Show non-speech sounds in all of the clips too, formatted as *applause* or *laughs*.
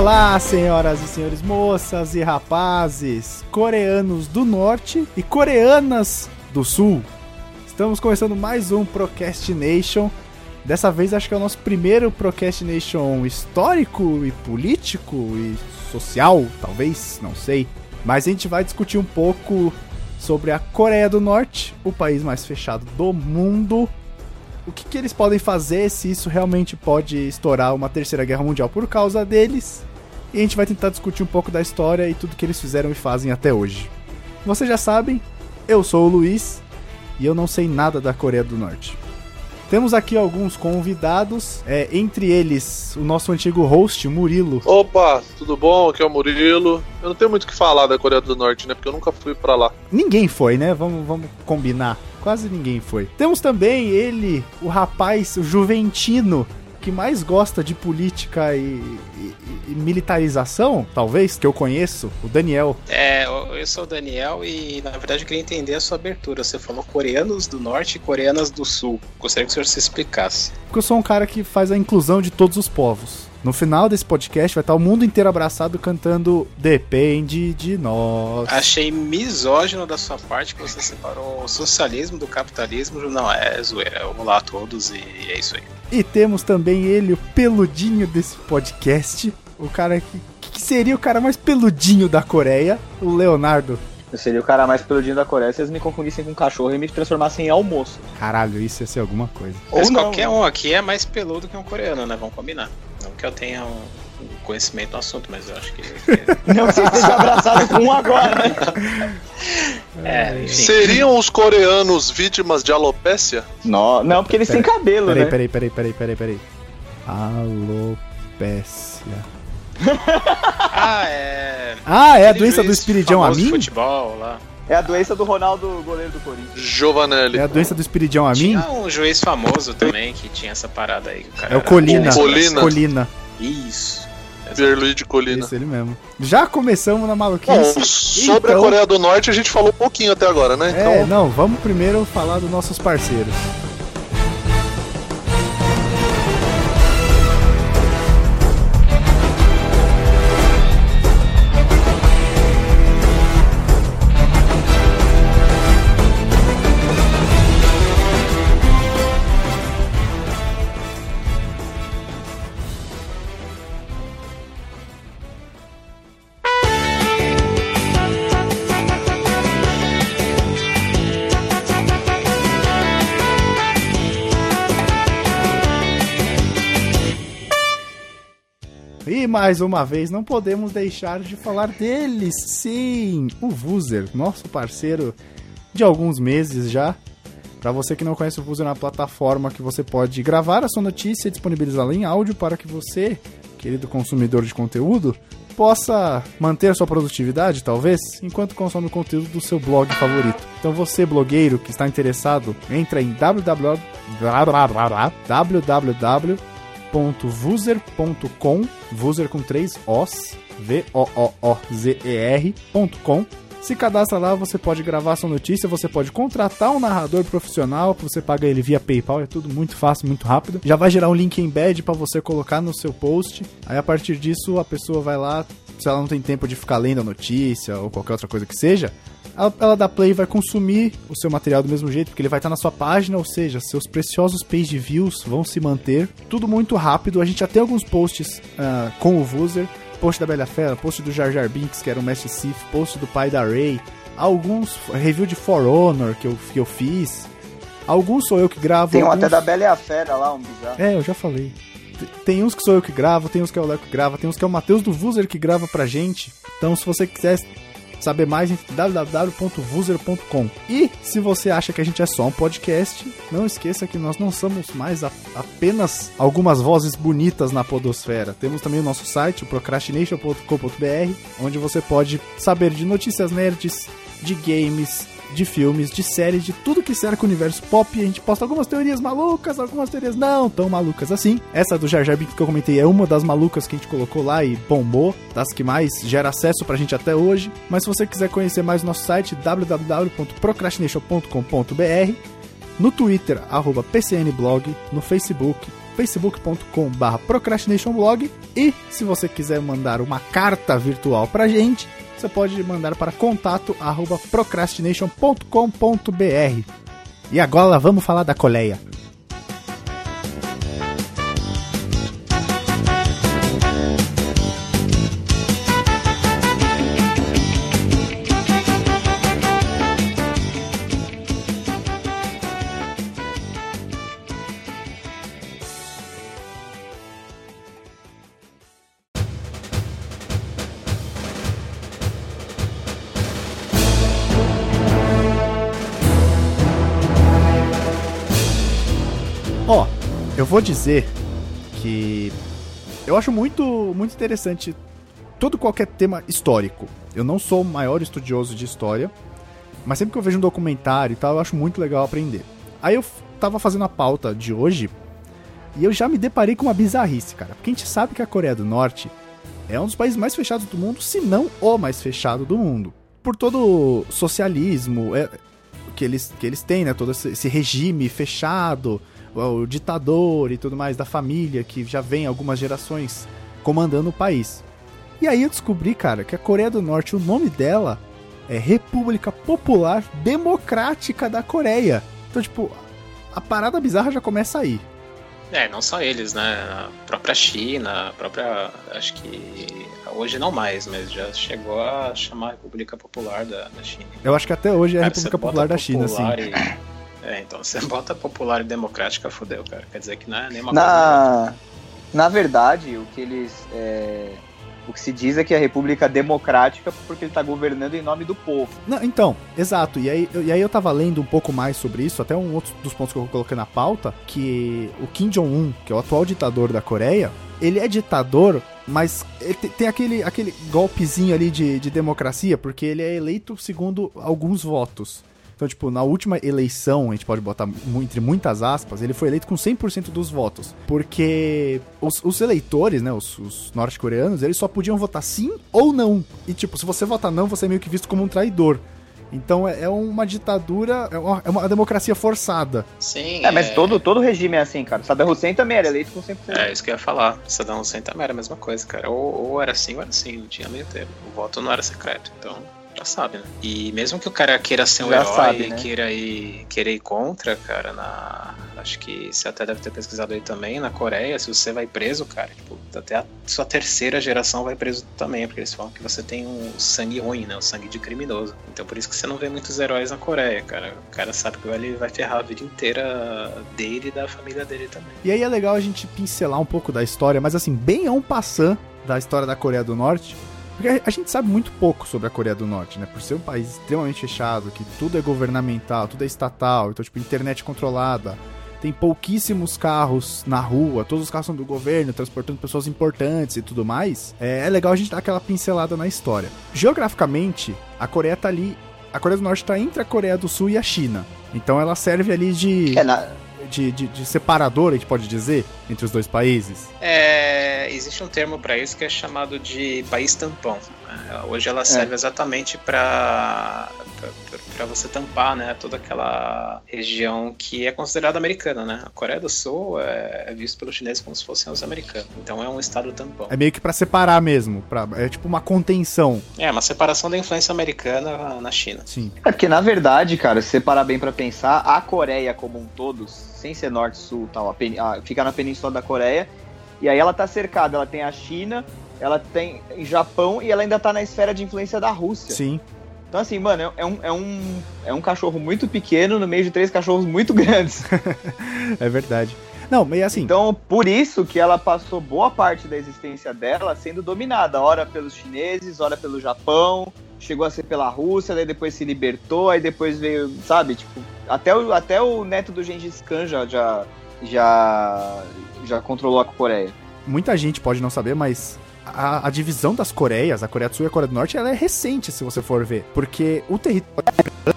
Olá, senhoras e senhores, moças e rapazes, coreanos do norte e coreanas do sul. Estamos começando mais um Procrastination. Dessa vez acho que é o nosso primeiro Procrastination histórico e político e social, talvez, não sei. Mas a gente vai discutir um pouco sobre a Coreia do Norte, o país mais fechado do mundo. O que, que eles podem fazer se isso realmente pode estourar uma terceira guerra mundial por causa deles? E a gente vai tentar discutir um pouco da história e tudo que eles fizeram e fazem até hoje. Vocês já sabem, eu sou o Luiz e eu não sei nada da Coreia do Norte. Temos aqui alguns convidados, é, entre eles o nosso antigo host, Murilo. Opa, tudo bom? Aqui é o Murilo. Eu não tenho muito o que falar da Coreia do Norte, né? Porque eu nunca fui pra lá. Ninguém foi, né? Vamos, vamos combinar. Quase ninguém foi. Temos também ele, o rapaz, o juventino, que mais gosta de política e, e- e militarização, talvez, que eu conheço, o Daniel. É, eu eu sou o Daniel e na verdade eu queria entender a sua abertura. Você falou coreanos do norte e coreanas do sul. Gostaria que o senhor se explicasse. Porque eu sou um cara que faz a inclusão de todos os povos. No final desse podcast vai estar o mundo inteiro abraçado cantando Depende de nós. Achei misógino da sua parte que você separou o socialismo do capitalismo. Não, é zoeira. Olá a todos e é isso aí. E temos também ele, o peludinho desse podcast. O cara que, que seria o cara mais peludinho da Coreia, o Leonardo. Eu seria o cara mais peludinho da Coreia se eles me confundissem com um cachorro e me transformassem em almoço. Caralho, isso ia ser alguma coisa. Mas Ou não. qualquer um aqui é mais peludo que um coreano, né? Vamos combinar. Não que eu tenha um conhecimento no assunto, mas eu acho que. *laughs* Não que você esteja abraçado com um agora, né? *laughs* é. Seriam os coreanos vítimas de alopécia? Não, não porque eles têm cabelo, Peraí, né? peraí, peraí, peraí, peraí, peraí. Alopécia. *laughs* Ah, é. Ah, é a doença do juiz espiridião de Amin? futebol lá. É a doença do Ronaldo, goleiro do Corinthians. Giovanelli. É a doença do espiridião Amin? Tinha um juiz famoso também que tinha essa parada aí. o cara É o Colina. Colina. Colina. Isso. Pierluigi Colina. Isso, ele mesmo. Já começamos na Bom, maluquice. sobre Então- a Coreia do Norte a gente falou um pouquinho até agora, né? É, Então, não, vamos primeiro falar dos nossos parceiros. Mais uma vez, não podemos deixar de falar deles. Sim, o Vuser, nosso parceiro de alguns meses já. Para você que não conhece o Vuser, é uma plataforma que você pode gravar a sua notícia e disponibilizá-la em áudio para que você, querido consumidor de conteúdo, possa manter sua produtividade, talvez, enquanto consome o conteúdo do seu blog favorito. Então você, blogueiro que está interessado, entra em www www.vuser.com, Vuser com três Os, V-O-O-O-Z-E-R.com. Se cadastra lá, você pode gravar sua notícia, você pode contratar um narrador profissional, você paga ele via PayPal, é tudo muito fácil, muito rápido. Já vai gerar um link embed para você colocar no seu post. Aí a partir disso, a pessoa vai lá, se ela não tem tempo de ficar lendo a notícia ou qualquer outra coisa que seja, ela, ela dá play vai consumir o seu material do mesmo jeito, porque ele vai estar na sua página, ou seja, seus preciosos page views vão se manter. Tudo muito rápido. A gente já tem alguns posts ah, com o Vuser. Post da Bela Fera, post do Jar Jar Binks, que era o Mestre Sith, post do pai da Rey, alguns review de For Honor que eu, que eu fiz. Alguns sou eu que gravo. Tem um alguns... até da Bela e a Fera lá, um bizarro. É, eu já falei. Tem uns que sou eu que gravo, tem uns que é o Léo que grava, tem uns que é o Matheus do Vuser que grava pra gente. Então, se você quiser saber mais, entre www.vuser.com. E se você acha que a gente é só um podcast, não esqueça que nós não somos mais a- apenas algumas vozes bonitas na podosfera. Temos também o nosso site, procrastination.com.br, onde você pode saber de notícias nerds, de games, de filmes, de séries, de tudo que cerca o universo pop. A gente posta algumas teorias malucas, algumas teorias não tão malucas assim. Essa do Jar Jar Binks que eu comentei é uma das malucas que a gente colocou lá e bombou, das que mais gera acesso pra gente até hoje. Mas se você quiser conhecer mais nosso site, www.procrastination.com.br no Twitter, arroba PCNblog, no Facebook, facebook.com.br procrastinationblog e se você quiser mandar uma carta virtual pra gente, você pode mandar para contato arroba procrastination.com.br. E agora vamos falar da coleia. Vou dizer que eu acho muito, muito interessante todo qualquer tema histórico. Eu não sou o maior estudioso de história, mas sempre que eu vejo um documentário e tal, eu acho muito legal aprender. Aí eu tava fazendo a pauta de hoje e eu já me deparei com uma bizarrice, cara. Porque a gente sabe que a Coreia do Norte é um dos países mais fechados do mundo, se não o mais fechado do mundo. Por todo o socialismo é, que, eles, que eles têm, né? Todo esse regime fechado, o, ditador e tudo mais da família, que já vem algumas gerações comandando o país. E aí eu descobri, cara, que a Coreia do Norte, o nome dela é República Popular Democrática da Coreia. Então, tipo, a parada bizarra já começa aí. É, não só eles, né? A própria China, a própria. Acho que. Hoje não mais, mas já chegou a chamar a República Popular da, da China. Eu acho que até hoje é a República Popular da China, popular sim. e- É, então você *laughs* bota popular e democrática, fudeu, cara. Quer dizer que não é nenhuma coisa. né? Na, na verdade, o que eles. é, o que se diz é que é a República Democrática porque ele tá governando em nome do povo. Não, então, exato. E aí, eu- e aí eu tava lendo um pouco mais sobre isso, até um outro dos pontos que eu coloquei na pauta, que o Kim Jong-un, que é o atual ditador da Coreia, ele é ditador, mas tem aquele, aquele golpezinho ali de, de democracia, porque ele é eleito segundo alguns votos. Então, tipo, na última eleição, a gente pode botar entre muitas aspas, ele foi eleito com 100% dos votos. Porque os, os eleitores, né, os, os norte-coreanos, eles só podiam votar sim ou não. E, tipo, se você votar não, você é meio que visto como um traidor. Então é é uma ditadura, é uma, é uma democracia forçada. Sim. É, mas todo, todo regime é assim, cara. Saddam Hussein também era eleito com 100%. É, isso que eu ia falar. Saddam Hussein também era a mesma coisa, cara. Ou, ou era assim ou era assim, não tinha meio termo. O voto não era secreto, então já sabe, né? E mesmo que o cara queira ser um Já herói sabe, e né? queira ir, querer ir contra, cara, na. Acho que você até deve ter pesquisado aí também, na Coreia, se você vai preso, cara, tipo, até a sua terceira geração vai preso também, porque eles falam que você tem um sangue ruim, né? O sangue de criminoso. Então por isso que você não vê muitos heróis na Coreia, cara. O cara sabe que ele vai ferrar a vida inteira dele e da família dele também. E aí é legal a gente pincelar um pouco da história, mas assim, bem a um passant da história da Coreia do Norte. Porque a- gente sabe muito pouco sobre a Coreia do Norte, né? Por ser um país extremamente fechado, que tudo é governamental, tudo é estatal, então, tipo, internet controlada. Tem pouquíssimos carros na rua, todos os carros são do governo, transportando pessoas importantes e tudo mais. É, é legal a gente dar aquela pincelada na história. Geograficamente, a Coreia tá ali. A Coreia do Norte tá entre a Coreia do Sul e a China. Então ela serve ali de É, na, de, de, de separador, a gente pode dizer, entre os dois países? É, existe um termo para isso que é chamado de país tampão. né? Hoje ela serve exatamente para para você tampar, né, toda aquela região que é considerada americana, né? A Coreia do Sul é, é visto pelos chineses como se fossem os americanos. Então é um estado tampão. É meio que pra separar mesmo, pra, é tipo uma contenção. É uma separação da influência americana na China. Sim. É porque, na verdade, cara, se você parar bem pra pensar, a Coreia como um todo, sem ser norte, sul tal, a a- fica na península da Coreia, e aí ela tá cercada, ela tem a China, ela tem o Japão e ela ainda tá na esfera de influência da Rússia. Sim. Então, assim, mano, é- é um, é, um, é um cachorro muito pequeno no meio de três cachorros muito grandes. *laughs* É verdade. Não, mas assim, Então, por isso que ela passou boa parte da existência dela sendo dominada, ora pelos chineses, ora pelo Japão, chegou a ser pela Rússia, daí depois se libertou, aí depois veio, sabe, tipo, até o, até o neto do Gengis Khan já, já, já, já controlou a Coreia. muita gente pode não saber, mas a, a divisão das Coreias, a Coreia do Sul e a Coreia do Norte, ela é recente, se você for ver. Porque o território é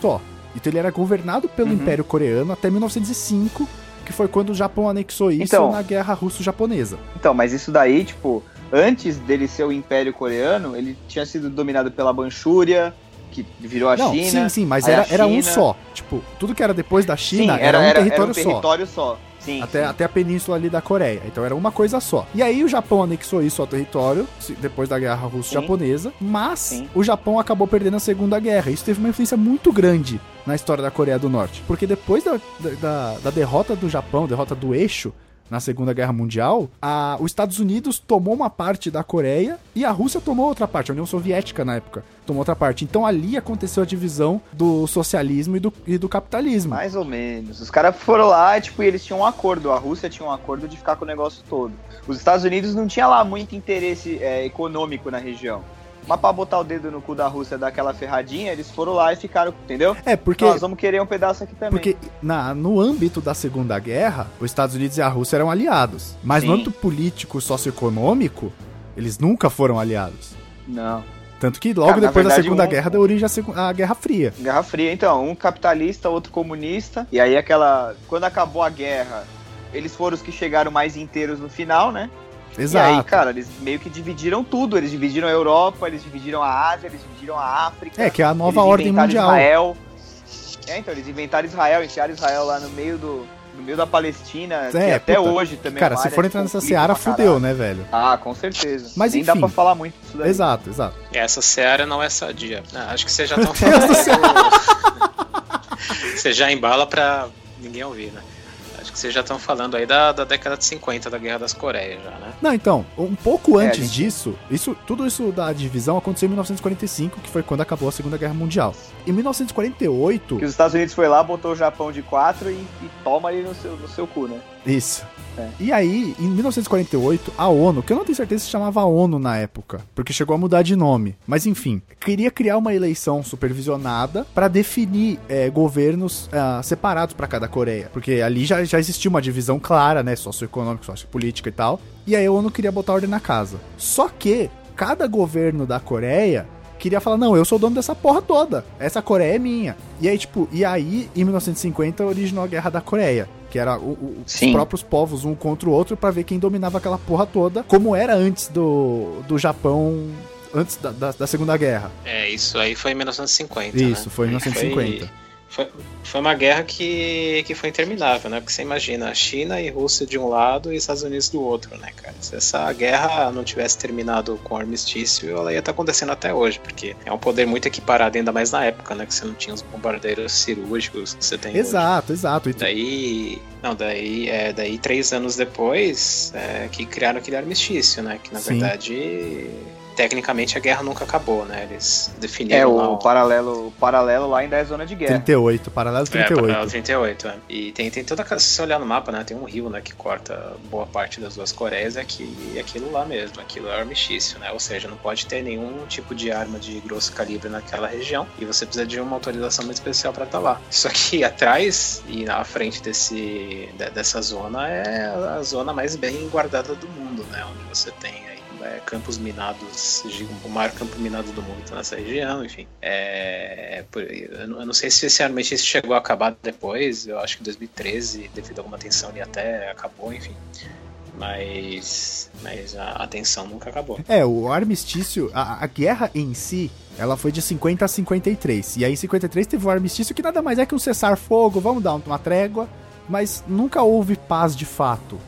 só. Então ele era governado pelo Uhum. Império Coreano até 1905, que foi quando o Japão anexou isso Então. na Guerra Russo-Japonesa. Então, mas isso daí, tipo, antes dele ser o Império Coreano, ele tinha sido dominado pela Manchúria, que virou a Não, China. sim, sim, mas era, a era um China- só. Tipo, tudo que era depois da China Sim, era, um território um só. território só. Sim, até, sim. até a península ali da Coreia. Então era uma coisa só. E aí o Japão anexou isso ao território, depois da guerra russo-japonesa, mas Sim. o Japão acabou perdendo a Segunda Guerra. Isso teve uma influência muito grande na história da Coreia do Norte. Porque depois da, da- da derrota do Japão, derrota do eixo, na Segunda Guerra Mundial, a, os Estados Unidos tomou uma parte da Coreia e a Rússia tomou outra parte, a União Soviética na época tomou outra parte. Então ali aconteceu a divisão do socialismo e do, e do capitalismo. Mais ou menos. Os caras foram lá, tipo, e eles tinham um acordo. A Rússia tinha um acordo de ficar com o negócio todo. Os Estados Unidos não tinha lá muito interesse é, econômico na região. Mas pra botar o dedo no cu da Rússia daquela ferradinha, eles foram lá e ficaram, entendeu? É, porque Nós vamos querer um pedaço aqui também. Porque na, no âmbito da Segunda Guerra, os Estados Unidos e a Rússia eram aliados. Mas no Sim. âmbito político, socioeconômico, eles nunca foram aliados. Não. Tanto que logo Cara, depois da verdade, Segunda um- Guerra deu origem à, Segu- à Guerra Fria. Guerra Fria, então, um capitalista, outro comunista. E aí aquela. Quando acabou a guerra, eles foram os que chegaram mais inteiros no final, né? Exato. E aí, cara, eles meio que dividiram tudo. Eles dividiram a Europa, eles dividiram a Ásia, eles dividiram a África. é, que é a nova eles ordem inventaram mundial. Israel. É, então, eles inventaram Israel, enfiaram Israel lá no meio do. No meio da Palestina, que É, até puta. hoje também. é Cara, se área for entrar nessa conflito seara, fudeu, né, velho? Ah, com certeza. Mas Nem dá enfim. pra falar muito disso daí. Exato, exato. Essa seara não é sadia. Ah, acho que vocês já estão Deus do falando. *laughs* Você já embala pra ninguém ouvir, né? Que vocês já estão falando aí da, da década de 50 da Guerra das Coreias já, né? Não, então, um pouco É, antes gente- disso, isso, tudo isso da divisão aconteceu em 1945, que foi quando acabou a Segunda Guerra Mundial. Em 1948, Que os Estados Unidos foi lá, botou o Japão de quatro e, e toma ali no seu, no seu cu, né? Isso. É. E aí, em 1948, a ONU, que eu não tenho certeza se chamava ONU na época, porque chegou a mudar de nome, mas enfim, queria criar uma eleição supervisionada para definir é, governos ah, separados para cada Coreia, porque ali já, já existia uma divisão clara, né, socioeconômica, sociopolítica e tal. E aí a ONU queria botar ordem na casa. Só que cada governo da Coreia queria falar, não, eu sou dono dessa porra toda. Essa Coreia é minha. E aí, tipo, e aí, em 1950, originou a Guerra da Coreia. Que era o- o- os próprios povos um contra o outro pra ver quem dominava aquela porra toda, como era antes do, do Japão, antes da, da, da Segunda Guerra. É, isso aí foi em 1950. Isso, né? foi em Aí 1950. Foi, foi uma guerra que, que foi interminável, né? Porque você imagina China e Rússia de um lado e Estados Unidos do outro, né, cara? Se essa guerra não tivesse terminado com armistício, ela ia estar acontecendo até hoje, porque é um poder muito equiparado, ainda mais na época, né? Que você não tinha os bombardeiros cirúrgicos que você tem hoje. Exato, exato. E Daí, não, daí, é, daí três anos depois é, que criaram aquele armistício, né? Que na Sim. verdade, tecnicamente a guerra nunca acabou, né? Eles É, definiram lá o paralelo, o paralelo lá ainda é zona de guerra. 38, paralelo É, 38. paralelo 38, é. E tem, tem toda aquela. Se você olhar no mapa, né? Tem um rio, né? Que corta boa parte das duas Coreias. É aqui, é aquilo lá mesmo. Aquilo é armistício, né? Ou seja, não pode ter nenhum tipo de arma de grosso calibre naquela região. E você precisa de uma autorização muito especial pra estar lá. Só que *laughs* atrás e na frente desse, de- dessa zona é a zona mais bem guardada do mundo, né? Onde você tem aí é, campos minados, o maior campo minado do mundo está nessa região, enfim. É, eu, não, sei se esse armistício chegou a acabar depois, eu acho que em 2013, devido a alguma tensão ali até acabou, enfim. Mas, mas a, a tensão nunca acabou. É, o armistício, a, a guerra em si, ela foi de 50 a 53. E aí em 53 teve o armistício que nada mais é que um cessar-fogo, vamos dar uma trégua, mas nunca houve paz de fato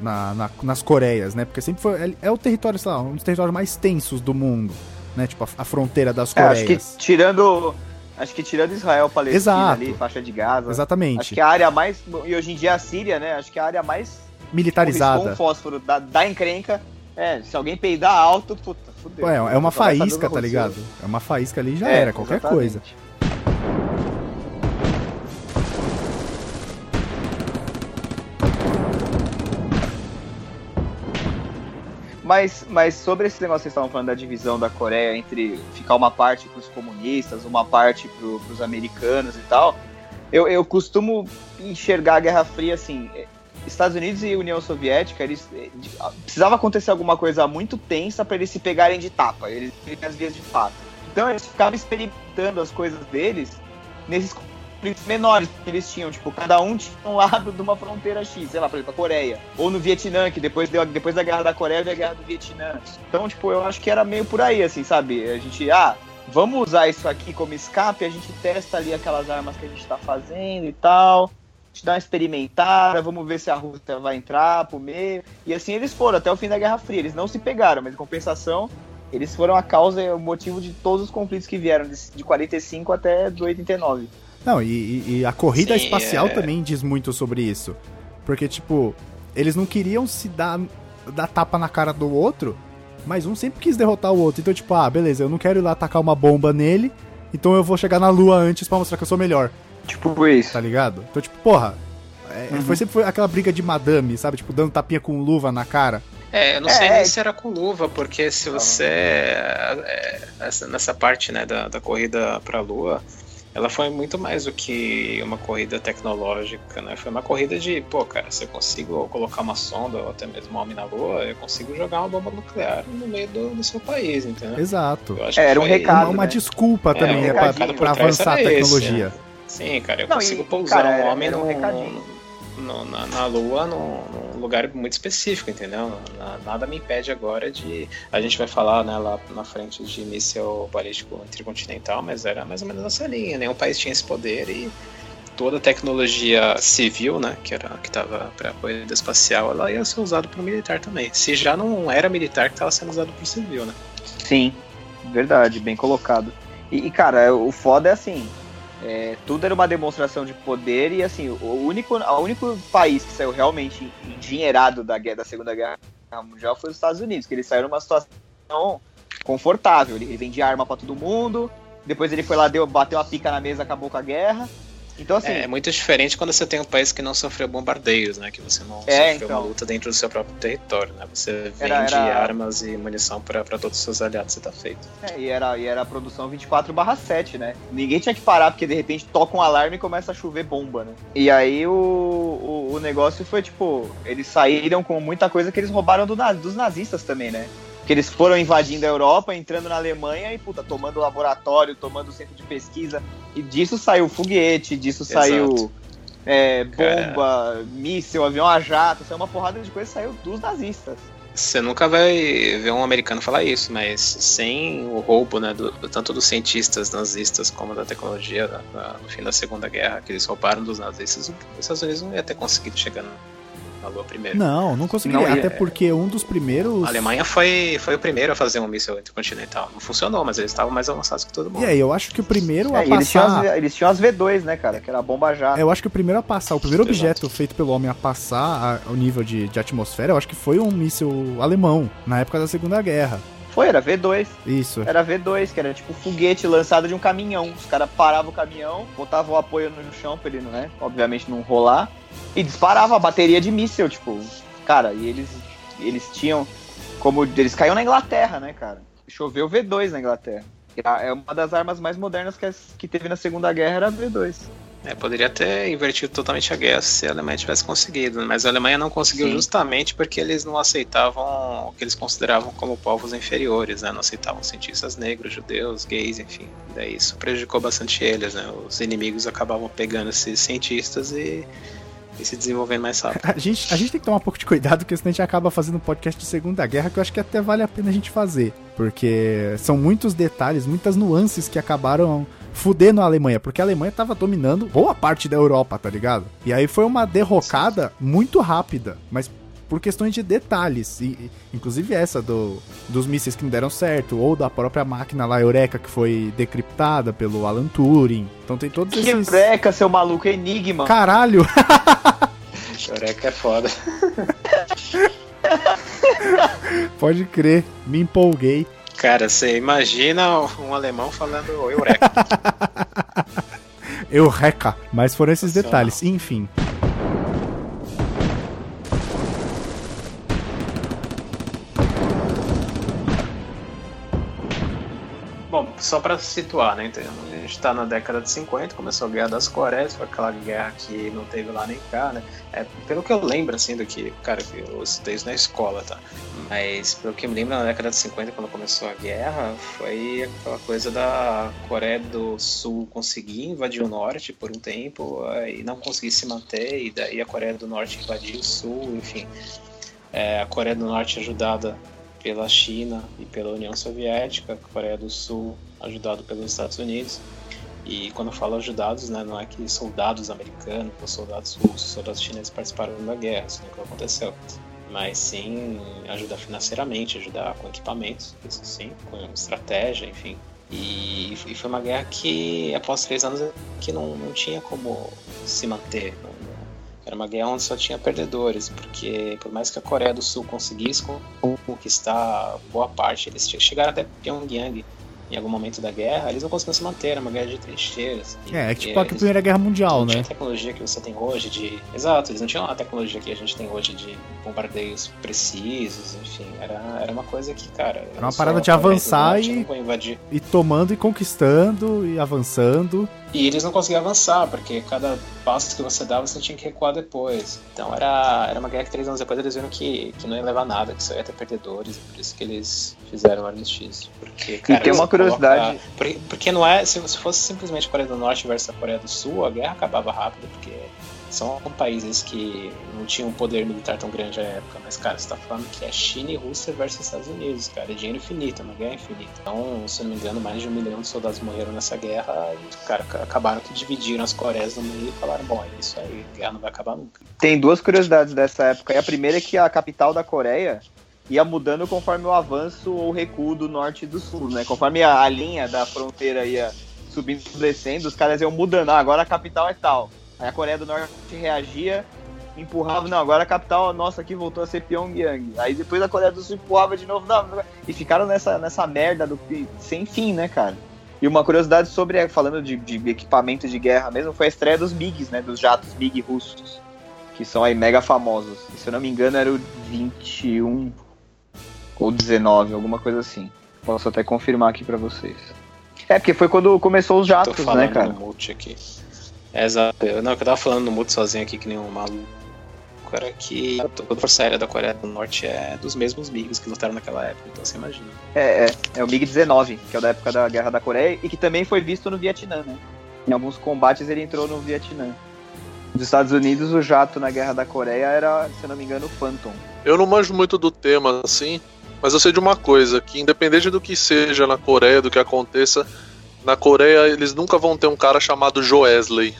na, na- nas Coreias, né? Porque sempre foi. É, é o território, sei lá, um dos territórios mais tensos do mundo, né? Tipo, a, a fronteira das É, acho que Coreias. tirando. Acho que tirando Israel, Palestina Exato. ali, faixa de Gaza. Exatamente. Acho que a área mais. E hoje em dia a Síria, né? Acho que a área mais. Com Militarizada. fósforo da, da encrenca. É, se alguém peidar alto, puta, fudeu. Ué, é uma faísca, tá ligado? É uma faísca ali e já É, era, qualquer exatamente. coisa. Mas, mas sobre esse negócio que vocês estavam falando da divisão da Coreia entre ficar uma parte para os comunistas, uma parte para os americanos e tal, eu, eu costumo enxergar a Guerra Fria assim. eh, Estados Unidos e União Soviética, eles eh, ah, precisava acontecer alguma coisa muito tensa para eles se pegarem de tapa, eles terem as vias de fato. Então eles ficavam experimentando as coisas deles nesses conflitos menores que eles tinham, tipo, cada um tinha um lado de uma fronteira X, sei lá, por exemplo, a Coreia, ou no Vietnã, que depois, deu, depois da guerra da Coreia veio a guerra do Vietnã. Então, tipo, eu acho que era meio por aí, assim, sabe? A gente, ah, vamos usar isso aqui como escape, a gente testa ali aquelas armas que a gente tá fazendo e tal. gente dá uma experimentada, vamos ver se a Rússia vai entrar pro meio. E assim eles foram até o fim da Guerra Fria. Eles não se pegaram, mas em compensação, eles foram a causa e o motivo de todos os conflitos que vieram, de, de 45 até do 89. Não, e, e a corrida Sim, espacial é. também diz muito sobre isso. Porque, tipo, eles não queriam se dar, dar tapa na cara do outro, mas um sempre quis derrotar o outro. Então, tipo, ah, beleza, eu não quero ir lá tacar uma bomba nele, então eu vou chegar na lua antes pra mostrar que eu sou melhor, Tipo isso. tá ligado? Então, tipo, porra, é, Uhum. foi sempre foi aquela briga de madame, sabe? Tipo, dando tapinha com luva na cara. É, eu não É, sei é. nem se era com luva, porque se você. é, essa- nessa parte né, da, da corrida pra Lua, ela foi muito mais do que uma corrida tecnológica, né? Foi uma corrida de, pô, cara, se eu consigo colocar uma sonda ou até mesmo um homem na Lua, eu consigo jogar uma bomba nuclear no meio do, do seu país, entendeu? Exato. Eu acho É, era um recado, Uma, uma né? desculpa É, também, um né? Pra por trás avançar a era esse, tecnologia. Sim, cara, eu Não, consigo e, pousar cara, um homem era um num- recadinho. No- na, na Lua num, num lugar muito específico, entendeu? Na- nada me impede agora de. A gente vai falar né, lá na frente de míssil balístico intercontinental, mas era mais ou menos nessa linha. Nenhum país tinha esse poder e toda a tecnologia civil, né, que era que estava para a corrida espacial, ela ia ser usada para o militar também. Se já não era militar que estava sendo usado para o civil, né? Sim, verdade, bem colocado. E, cara, o foda é assim, é, tudo era uma demonstração de poder e assim, o único, o único país que saiu realmente endinheirado da, guerra, da Segunda Guerra Mundial foi os Estados Unidos, que eles saíram numa situação confortável. Ele, ele vendia arma pra todo mundo, depois ele foi lá, deu, bateu a pica na mesa, acabou com a guerra. Então assim, É, é muito diferente quando você tem um país que não sofreu bombardeios, né? Que você não É, sofreu então. uma luta dentro do seu próprio território, né? Você vende Era- era- armas e munição para todos os seus aliados, você tá feito. É, e era, e era a produção 24/7, né? Ninguém tinha que parar, porque de repente toca um alarme e começa a chover bomba, né? E aí o, o, o negócio foi tipo, eles saíram com muita coisa que eles roubaram do, dos nazistas também, né? Que eles foram invadindo a Europa, entrando na Alemanha e, puta, tomando laboratório, tomando centro de pesquisa. E disso saiu foguete, disso Exato. saiu é, bomba, míssil, avião a jato, saiu uma porrada de coisa saiu dos nazistas. Você nunca vai ver um americano falar isso, mas sem o roubo, né, do, tanto dos cientistas nazistas como da tecnologia no fim da Segunda Guerra, que eles roubaram dos nazistas, os Estados Unidos não ia ter conseguido chegar na, Lua primeiro. Não, não conseguiria. Não, até é- porque um dos primeiros. A Alemanha foi, foi o primeiro a fazer um míssil intercontinental. Não funcionou, mas eles estavam mais avançados que todo mundo. E aí, eu acho que o primeiro a É, e eles, tinham passar. as, eles tinham as V2, né, cara? Que era a bomba jato. Eu acho que o primeiro a passar, o primeiro Exato. objeto feito pelo homem a passar a- o nível de, de atmosfera, eu acho que foi um míssil alemão, na época da Segunda Guerra. Foi, era V2. Isso. Era V2, que era tipo foguete lançado de um caminhão. Os caras paravam o caminhão, botavam o apoio no chão pra ele, né? Obviamente não rolar. E disparavam a bateria de míssil, tipo. Cara, e eles, eles tinham. Como. Eles caíam na Inglaterra, né, cara? Choveu V2 na Inglaterra. A- É uma das armas mais modernas que, que teve na Segunda Guerra era V2. É, poderia ter invertido totalmente a guerra se a Alemanha tivesse conseguido, mas a Alemanha não conseguiu Sim. justamente porque eles não aceitavam o que eles consideravam como povos inferiores, né? Não aceitavam cientistas negros, judeus, gays, enfim. Daí isso prejudicou bastante eles, né? Os inimigos acabavam pegando esses cientistas e, e se desenvolvendo mais rápido. A gente, a gente tem que tomar um pouco de cuidado, porque senão a gente acaba fazendo um podcast de Segunda Guerra, que eu acho que até vale a pena a gente fazer. Porque são muitos detalhes, muitas nuances que acabaram fudendo a Alemanha. Porque a Alemanha tava dominando boa parte da Europa, tá ligado? E aí foi uma derrocada muito rápida, mas por questões de detalhes. E, inclusive essa do, dos mísseis que não deram certo, ou da própria máquina lá, Eureka, que foi decriptada pelo Alan Turing. Então tem todos Que esses. breca, seu maluco, enigma. Caralho! *laughs* Eureka é foda. Pode crer, me empolguei. Cara, você imagina um alemão falando Eureka. *laughs* Eureka! Mas foram esses detalhes, enfim. Bom, só pra situar, né? A gente tá na década de 50, começou a Guerra das Coreias, foi aquela guerra que não teve lá nem cá, né? É, pelo que eu lembro, assim, do que, cara, eu estudei isso na escola, tá? Mas pelo que eu me lembro, na década de 50, quando começou a guerra, foi aquela coisa da Coreia do Sul conseguir invadir o Norte por um tempo e não conseguir se manter, e daí a Coreia do Norte invadiu o Sul, enfim. É, a Coreia do Norte ajudada pela China e pela União Soviética, a Coreia do Sul ajudado pelos Estados Unidos. E quando eu falo ajudados, né, não é que soldados americanos ou soldados russos, soldados chineses participaram da guerra, isso nunca aconteceu. Mas sim ajudar financeiramente, ajudar com equipamentos, isso sim, com estratégia, enfim. E, e foi uma guerra que, após três anos, que não, não tinha como se manter. Não, era uma guerra onde só tinha perdedores, porque por mais que a Coreia do Sul conseguisse conquistar boa parte, eles chegaram até Pyongyang em algum momento da guerra, eles não conseguiam se manter, era uma guerra de trincheiras. É, é tipo a Primeira Guerra Mundial, não né? Tinha a tecnologia que você tem hoje de. Exato, eles não tinham a tecnologia que a gente tem hoje de bombardeios precisos, enfim. Era, era uma coisa que, cara. Era uma parada de avançar e. E tomando e conquistando e avançando. E eles não conseguiam avançar, porque cada passo que você dava, você tinha que recuar depois. Então era, era uma guerra que três anos depois eles viram que, que não ia levar nada, que só ia ter perdedores, e por isso que eles fizeram o armistício. Porque, cara, e tem uma curiosidade. Coloca, porque, porque, não é. Se, se fosse simplesmente Coreia do Norte versus a Coreia do Sul, a guerra acabava rápido, porque são países que não tinham um poder militar tão grande à época, mas, cara, você tá falando que é China e Rússia versus Estados Unidos, cara, é dinheiro infinito, é uma guerra infinita. Então, se não me engano, mais de um milhão de soldados morreram nessa guerra e, cara, acabaram que dividiram as Coreias no meio e falaram, bom, é isso aí, a guerra não vai acabar nunca. Tem duas curiosidades dessa época, e a primeira é que a capital da Coreia ia mudando conforme o avanço ou recuo do norte e do sul, né? Conforme a, a linha da fronteira ia subindo, descendo, os caras iam mudando, ah, agora a capital é tal Aí a Coreia do Norte reagia, empurrava, não, agora a capital nossa aqui voltou a ser Pyongyang. Aí depois a Coreia do Sul empurrava de novo, não, e ficaram nessa, nessa merda do, sem fim, né, cara? E uma curiosidade sobre, falando de, de equipamento de guerra mesmo, foi a estreia dos MiGs, né, dos jatos MiG russos, que são aí mega famosos. E, se eu não me engano era o 21 ou 19, alguma coisa assim. Posso até confirmar aqui para vocês. É, porque foi quando começou os jatos, né, cara? No aqui. É, exato. Eu, não, eu tava falando no mudo sozinho aqui que nem um maluco. Era que toda a Força Aérea da Coreia do Norte é dos mesmos MiGs que lutaram naquela época, então você imagina. É, é, é o MiG-19, que é o da época da Guerra da Coreia e que também foi visto no Vietnã, né? Em alguns combates ele entrou no Vietnã. Nos Estados Unidos, o jato na Guerra da Coreia era, se eu não me engano, o Phantom. Eu não manjo muito do tema assim, mas eu sei de uma coisa, que independente do que seja na Coreia, do que aconteça, na Coreia, eles nunca vão ter um cara chamado Joesley.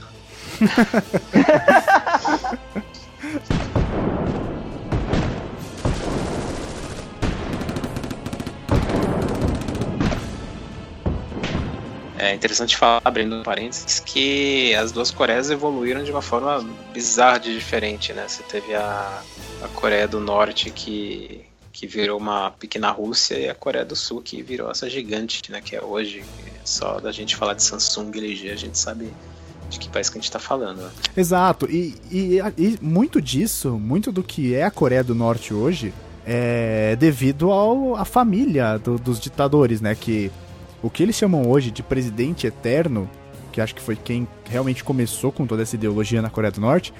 É interessante falar, abrindo parênteses, que as duas Coreias evoluíram de uma forma bizarra de diferente, né? Você teve a, a Coreia do Norte que que virou uma pequena Rússia, e a Coreia do Sul, que virou essa gigante, né, que é hoje. Só da gente falar de Samsung e LG, a gente sabe de que país que a gente está falando. Né? Exato, e, e, e, muito disso, muito do que é a Coreia do Norte hoje, é devido ao, à família do, dos ditadores, né, que o que eles chamam hoje de presidente eterno, que acho que foi quem realmente começou com toda essa ideologia na Coreia do Norte,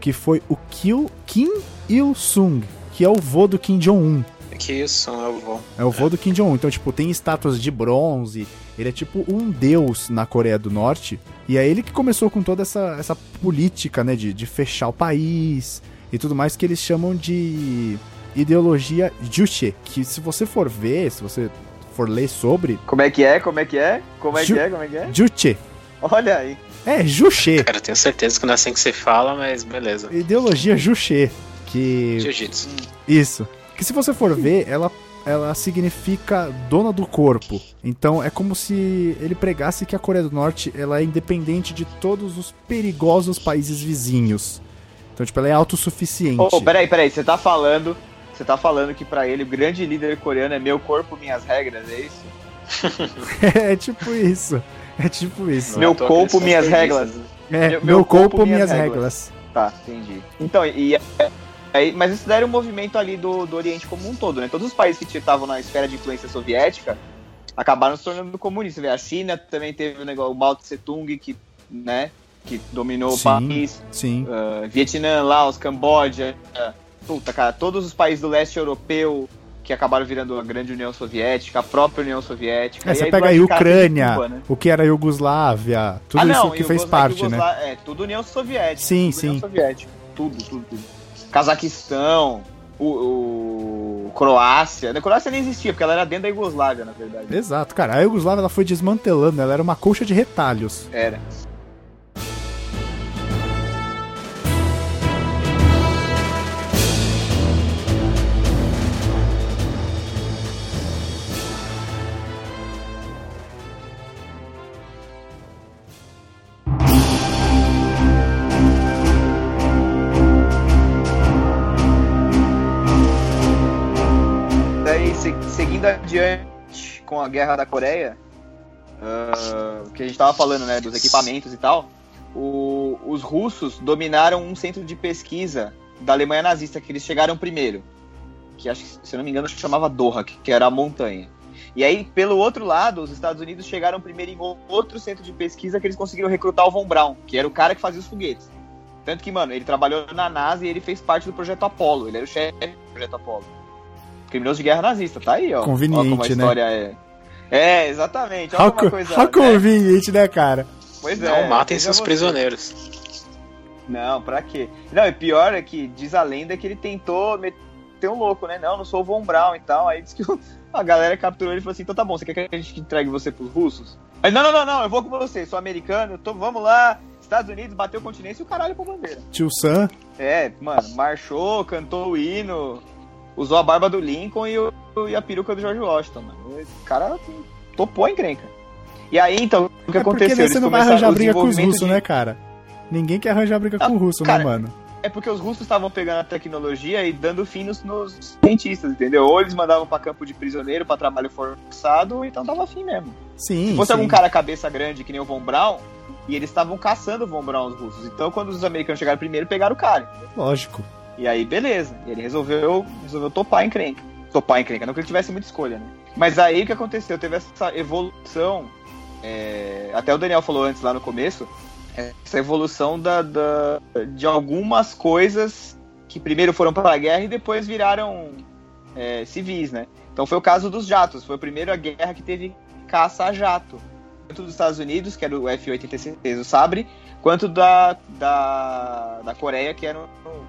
que foi o Kim Il-sung, que é o vô do Kim Jong-un. Que isso, é o vô. É o vô é. do Kim Jong-un. Então, tipo, tem estátuas de bronze. Ele é tipo um deus na Coreia do Norte. E é ele que começou com toda essa, essa política, né? De, de fechar o país e tudo mais que eles chamam de ideologia Juche. Que se você for ver, se você for ler sobre. Como é que é? Como é que é? Como é Ju que é? Como é que é? Juche. Olha aí. É, Juche. Cara, eu tenho certeza que não é assim que se fala, mas beleza. Ideologia Juche. Que. Jiu-jitsu. Isso. Que se você for ver, ela ela significa dona do corpo. Então é como se ele pregasse que a Coreia do Norte ela é independente de todos os perigosos países vizinhos. Então, tipo, ela é autossuficiente. Oh, peraí, peraí, você tá falando. Você tá falando que para ele o grande líder coreano é meu corpo, minhas regras, é isso? *laughs* é tipo isso. É tipo isso. Meu corpo, minhas regras. É, meu, meu corpo, corpo, minhas regras. regras. Tá, entendi. Então, e Aí, mas isso era um movimento ali do, do Oriente como um todo, né? Todos os países que estavam na esfera de influência soviética acabaram se tornando comunistas. A China também teve o negócio, o Mao Tse Tung, que, né, que dominou sim, o país. Sim. Uh, Vietnã, Laos, Camboja. Uh, puta, cara, todos os países do leste europeu que acabaram virando a grande União Soviética, a própria União Soviética. É, você aí pega a Ucrânia, Cuba, né? o que era a Iugoslávia, tudo ah, não, isso que fez parte, né? É, tudo União Soviética. Sim, sim. União Soviética. Tudo, tudo, tudo. Cazaquistão, o, o, Croácia. A Croácia nem existia, porque ela era dentro da Iugoslávia, na verdade. Exato, cara. A Iugoslávia ela foi desmantelando, ela era uma colcha de retalhos. Era. Adiante com a Guerra da Coreia, ah, que a gente tava falando, né, dos equipamentos e tal, o- os russos dominaram um centro de pesquisa da Alemanha nazista, que eles chegaram primeiro. Que acho se eu não me engano, chamava Doha, que, que era a montanha. E aí, pelo outro lado, os Estados Unidos chegaram primeiro em outro centro de pesquisa que eles conseguiram recrutar o Von Braun, que era o cara que fazia os foguetes. Tanto que, mano, ele trabalhou na NASA e ele fez parte do projeto Apollo. Ele era o chefe do projeto Apollo. Criminoso de guerra nazista, tá aí, ó. Conveniente, ó como a né? história é. É, exatamente. Olha How, coisa. how né? convenient, né, cara? Pois Não é. matem veja seus você. prisioneiros. Não, pra quê? Não, e pior é que diz a lenda que ele tentou meter um louco, né? Não, não sou o Von Braun e tal. Aí diz que a galera capturou ele e falou assim: então tá bom, você quer que a gente entregue você pros russos? Aí, não, não, não, não, eu vou com você, sou americano, tô, vamos lá. Estados Unidos bateu o continente e o caralho com a bandeira. Tio Sam. É, mano, marchou, cantou o hino, usou a barba do Lincoln e, o- e a peruca do George Washington, mano. O cara topou a encrenca. E aí, então, o que É porque aconteceu? Eles você não vai arranjar o briga com os russos, de- né, cara? Ninguém quer arranjar briga com o russo, cara, né, mano? É porque os russos estavam pegando a tecnologia e dando fim nos, nos cientistas, entendeu? Ou eles mandavam pra campo de prisioneiro pra trabalho forçado, então dava fim mesmo. Sim, Se fosse sim. algum cara cabeça grande que nem o Von Braun, e eles estavam caçando o Von Braun, os russos. Então, quando os americanos chegaram primeiro, pegaram o cara. Lógico. E aí, beleza. Ele resolveu, resolveu topar a encrenca. Topar a encrenca, não que ele tivesse muita escolha, né? Mas aí o que aconteceu? Teve essa evolução. é, Até o Daniel falou antes lá no começo. Essa evolução da, da- de algumas coisas que primeiro foram para a guerra e depois viraram é, civis, né? Então foi o caso dos jatos. Foi a primeira guerra que teve caça a jato. Tanto dos Estados Unidos, que era o F-86, o Sabre, quanto da, da, da Coreia, que era,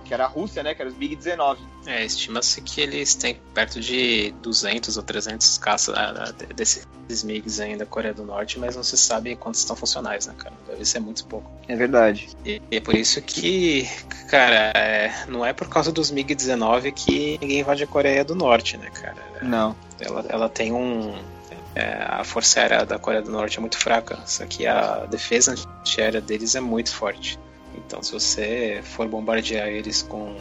que era a Rússia, né? Que era os MiG-19. É, estima-se que eles têm perto de 200 ou 300 caças ah, de- desses MiGs ainda da Coreia do Norte, mas não se sabe quantos estão funcionais, né, cara? Deve ser muito pouco. É verdade. E e é por isso que, cara, é, não é por causa dos MiG-19 que ninguém invade a Coreia do Norte, né, cara? Não. Ela, ela tem um. É, a força aérea da Coreia do Norte é muito fraca, só que a defesa antiaérea deles é muito forte. Então, se você for bombardear eles com,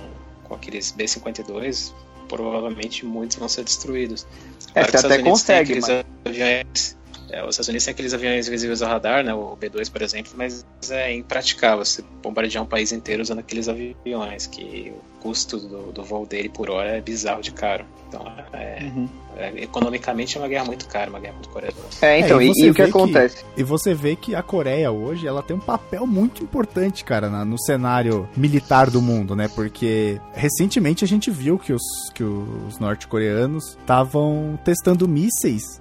com aqueles B-52, provavelmente muitos vão ser destruídos. É, Claro você até consegue, aqueles aviões. É, os Estados Unidos têm aqueles aviões visíveis ao radar, né, o B-2, por exemplo, mas é impraticável você bombardear um país inteiro usando aqueles aviões, que o custo do, do voo dele por hora é bizarro de caro. Então, é, Uhum. é, economicamente é uma guerra muito cara, uma guerra muito coreana. É, então, É, e e, você e o que vê que- acontece? E você vê que a Coreia hoje, ela tem um papel muito importante, cara, na- no cenário militar do mundo, né? Porque recentemente a gente viu que os, que os norte-coreanos estavam testando mísseis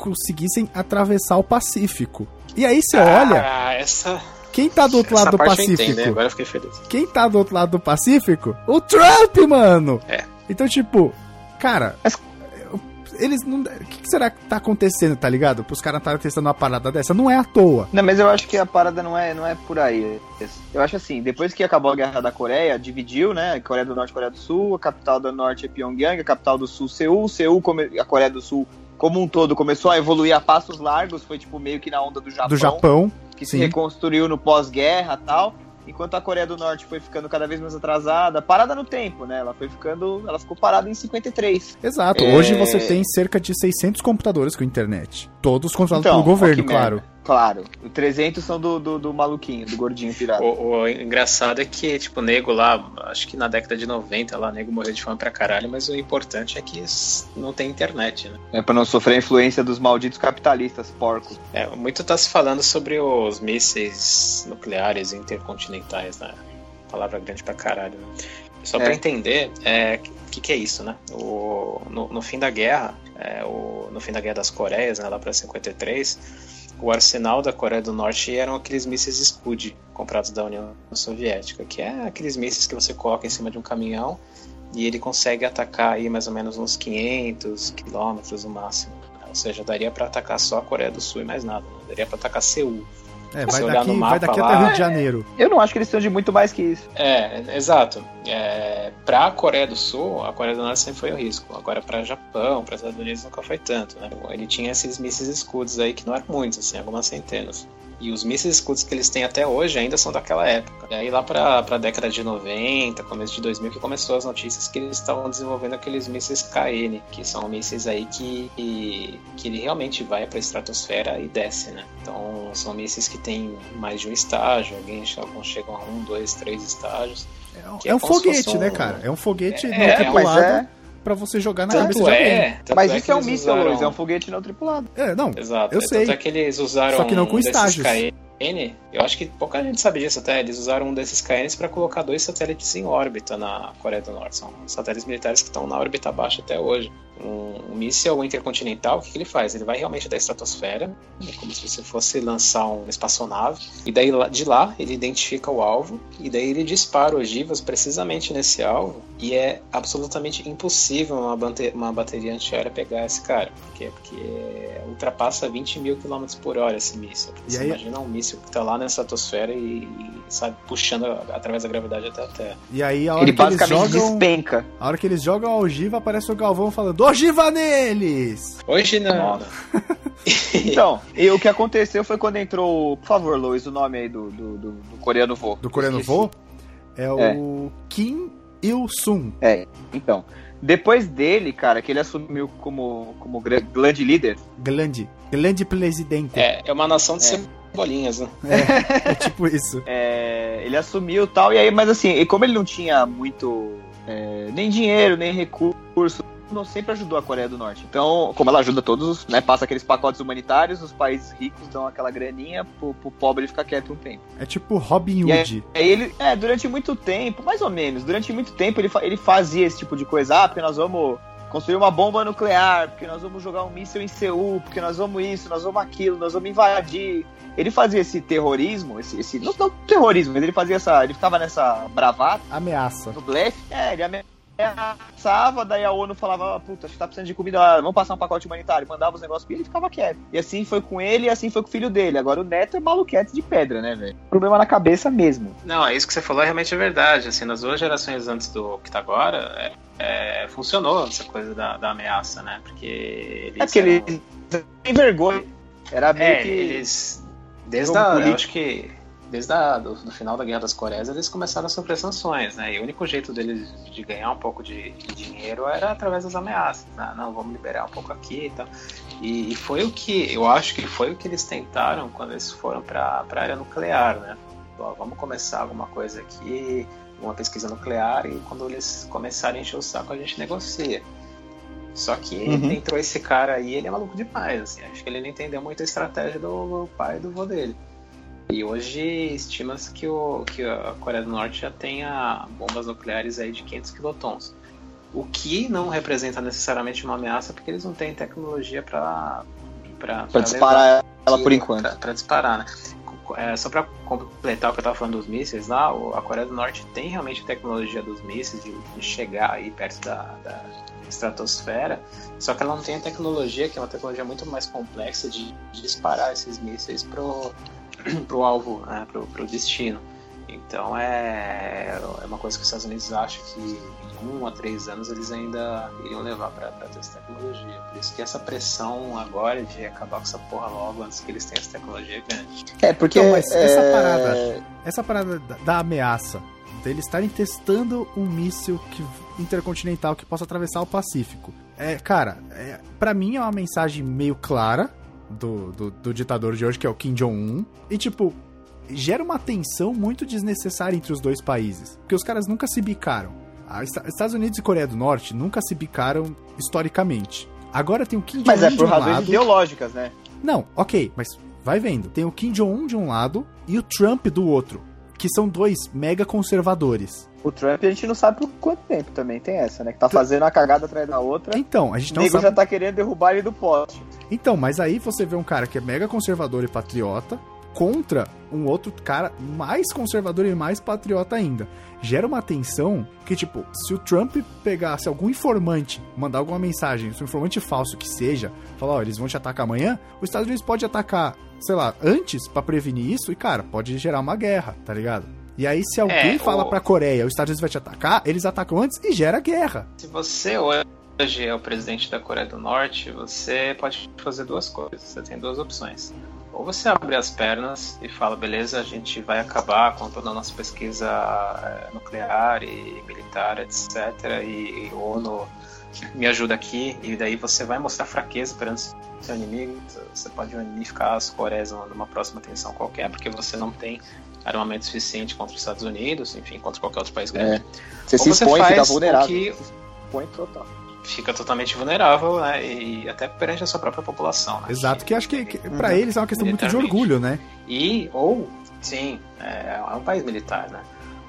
conseguissem atravessar o Pacífico. E aí você olha, Ah, essa, quem tá do outro essa lado do entendo, Pacífico? né? Agora eu fiquei feliz. Quem tá do outro lado do Pacífico? O Trump, mano! É. Então, tipo, cara. Mas- Eles não. O que, será que tá acontecendo, tá ligado? Pros caras estarem testando uma parada dessa? Não é à toa. Não, mas eu acho que a parada não é, não é por aí. Eu acho assim, depois que acabou a guerra da Coreia, dividiu, né? Coreia do Norte e Coreia do Sul, a capital do Norte é Pyongyang, a capital do Sul, Seul. Seul, a Coreia do Sul, como um todo, começou a evoluir a passos largos, foi tipo meio que na onda do Japão, Do Japão. que sim. se reconstruiu no pós-guerra e tal. Enquanto a Coreia do Norte foi ficando cada vez mais atrasada, parada no tempo, né? Ela foi ficando, ela ficou parada em 53. Exato. É. Hoje você tem cerca de 600 computadores com internet. Todos controlados Então, pelo governo, claro. Claro. Os 300 são do, do, do maluquinho, do gordinho pirata. O, o engraçado é que, tipo, o nego lá, acho que na década de 90 lá, o nego morreu de fome pra caralho, mas o importante é que não tem internet, né? É pra não sofrer a influência dos malditos capitalistas, porcos. É, muito tá se falando sobre os mísseis nucleares intercontinentais, né? Palavra grande pra caralho. Né? Só É. pra entender, é, o que, que é isso, né? O, no, no fim da guerra, é, o, no fim da guerra das Coreias, né, lá pra 53, o arsenal da Coreia do Norte eram aqueles mísseis Scud comprados da União Soviética, que é aqueles mísseis que você coloca em cima de um caminhão e ele consegue atacar aí mais ou menos uns 500 quilômetros no máximo. Ou seja, daria para atacar só a Coreia do Sul e mais nada. Daria para atacar Seul. É, vai daqui, no vai mapa daqui lá, até Rio de é- Janeiro. Eu não acho que eles precisam de muito mais que isso. É, exato. É, para a Coreia do Sul, a Coreia do Norte sempre foi um risco. Agora, para Japão, para Estados Unidos, nunca foi tanto. Né? Ele tinha esses mísseis escudos aí que não eram muitos, assim, algumas centenas. E os mísseis escudos que eles têm até hoje ainda são daquela época. E aí lá para a década de 90, começo de 2000, que começou as notícias que eles estavam desenvolvendo aqueles mísseis KN, que são mísseis aí que, que, que ele realmente vai para a estratosfera e desce, né? Então são mísseis que têm mais de um estágio, alguns chegam a um, dois, três estágios. É um, é é um foguete, fosse um- né, cara? É um foguete É, não é, tripulado É. pra você jogar na Tanto cabeça de alguém. é, Mas é isso que é um míssil, usaram- Luiz, é um foguete não tripulado. É, não. Exato. Eu é, sei. Tanto é que eles usaram Só que não com um estágios. KN. Eu acho que pouca gente sabe disso até. Eles usaram um desses KNs para colocar dois satélites em órbita na Coreia do Norte. São satélites militares que estão na órbita baixa até hoje. Um, um míssil intercontinental, o que, que ele faz? Ele vai realmente da estratosfera, é como se você fosse lançar uma espaçonave, e daí de lá ele identifica o alvo, e daí ele dispara ogivas precisamente nesse alvo, e é absolutamente impossível uma, uma bateria antiaérea pegar esse cara. Por quê? Porque ultrapassa 20 mil quilômetros por hora esse míssil. Você aí- imagina um míssil que está lá na estratosfera e, e, sabe, puxando através da gravidade até a Terra. E aí, a hora Ele que eles basicamente jogam. despenca. A hora que eles jogam a ogiva, aparece o Galvão falando: Ogiva neles! Hoje não. *laughs* Então, e o que aconteceu foi quando entrou, por favor, Luiz, o nome aí do, do, do- do coreano vô. Do coreano Esqueci. vô é o Kim Il-sung. É, então. Depois dele, cara, que ele assumiu como, como gra- grande líder, Grande. Grande presidente. É, é uma nação de É. cebolinhas, né? É tipo isso. *laughs* é, ele assumiu tal, e aí, mas assim, e como ele não tinha muito, é, nem dinheiro, nem recurso, não sempre ajudou a Coreia do Norte. Então, como ela ajuda todos, né, passa aqueles pacotes humanitários, os países ricos dão aquela graninha pro, pro pobre ficar quieto um tempo. É tipo Robin aí- Hood. Aí ele, é, durante muito tempo, mais ou menos, durante muito tempo ele, fa- ele fazia esse tipo de coisa, ah, porque nós vamos construir uma bomba nuclear, porque nós vamos jogar um míssil em Seul, porque nós vamos isso, nós vamos aquilo, nós vamos invadir. Ele fazia esse terrorismo, esse, esse não, não terrorismo, mas ele fazia essa, ele ficava nessa bravata, Ameaça. no blefe, é, ele ameaçava, daí a ONU falava, ah, puta, a gente tá precisando de comida, ah, vamos passar um pacote humanitário, mandava os negócios e ele ficava quieto. E assim foi com ele e assim foi com o filho dele. Agora o Neto é maluquete de pedra, né, velho? Problema na cabeça mesmo. Não, é isso que você falou, realmente é verdade. Assim, nas duas gerações antes do que tá agora, é, é, funcionou essa coisa da, da ameaça, né? Porque eles. É que eram- eles sem vergonha. Era meio É, que. eles. Desde a, eu acho que. Desde a, do, do final da Guerra das Coreias, eles começaram a sofrer sanções, né? E o único jeito deles de ganhar um pouco de, de dinheiro era através das ameaças. né? Não, vamos liberar um pouco aqui e tal. E, e foi o que, eu acho que foi o que eles tentaram quando eles foram para a área nuclear, né? Ó, vamos começar alguma coisa aqui, uma pesquisa nuclear, e quando eles começarem a encher o saco, a gente negocia. Só que Uhum. entrou esse cara aí, ele é maluco demais, assim. Acho que ele não entendeu muito a estratégia do pai e do vô dele. E hoje estima-se que, o, que a Coreia do Norte já tenha bombas nucleares aí de 500 quilotons. O que não representa necessariamente uma ameaça, porque eles não têm tecnologia para Pra disparar ela por enquanto. Para disparar, né? É, só para completar o que eu estava falando dos mísseis lá, a Coreia do Norte tem realmente tecnologia dos mísseis de, de chegar aí perto da, da estratosfera, só que ela não tem a tecnologia, que é uma tecnologia muito mais complexa, de, de disparar esses mísseis pro, *clears throat* pro alvo, né, pro, pro destino. Então é, é uma coisa que os Estados Unidos acham que em um a três anos eles ainda iriam levar para ter essa tecnologia. Por isso que essa pressão agora de acabar com essa porra logo antes que eles tenham essa tecnologia é grande. É, porque. Então, mas essa é, parada- Essa parada da, da ameaça, deles estarem testando um míssil que, intercontinental que possa atravessar o Pacífico. É, cara, é, para mim é uma mensagem meio clara do, do, do ditador de hoje, que é o Kim Jong-un. E, tipo, gera uma tensão muito desnecessária entre os dois países. Porque os caras nunca se bicaram. A Esta- Estados Unidos e Coreia do Norte nunca se bicaram historicamente. Agora tem o Kim Jong-un Mas é por um razões lado. ideológicas, né? Não, ok, mas vai vendo. Tem o Kim Jong-un de um lado e o Trump do outro, que são dois mega conservadores. O Trump a gente não sabe por quanto tempo também tem essa, né? Que tá fazendo uma cagada atrás da outra. Então, a gente O não nego sabe. já tá querendo derrubar ele do poste. Então, mas aí você vê um cara que é mega conservador e patriota, contra um outro cara mais conservador e mais patriota ainda. Gera uma tensão que, tipo, se o Trump pegasse algum informante, mandar alguma mensagem, se um informante falso que seja, falar, ó, eles vão te atacar amanhã, os Estados Unidos pode atacar, sei lá, antes pra prevenir isso e, cara, pode gerar uma guerra, tá ligado? E aí, se alguém É, fala o- pra Coreia, os Estados Unidos vai te atacar, eles atacam antes e gera guerra. Se você hoje é o presidente da Coreia do Norte, você pode fazer duas coisas. Você tem duas opções. Ou você abre as pernas e fala, beleza, a gente vai acabar com toda a nossa pesquisa eh, nuclear e militar, etc. E, e ONU me ajuda aqui. E daí você vai mostrar fraqueza perante seu inimigo. Você pode unificar as Coreias numa próxima tensão qualquer, porque você não tem armamento suficiente contra os Estados Unidos, enfim, contra qualquer outro país grande. Você Ou se você expõe, faz fica vulnerável. que- Você expõe total. fica totalmente vulnerável, né? E até perante a sua própria população, né? Exato, que acho que, que pra Uhum. eles é uma questão muito de orgulho, né? E, ou, sim, é, é um país militar, né?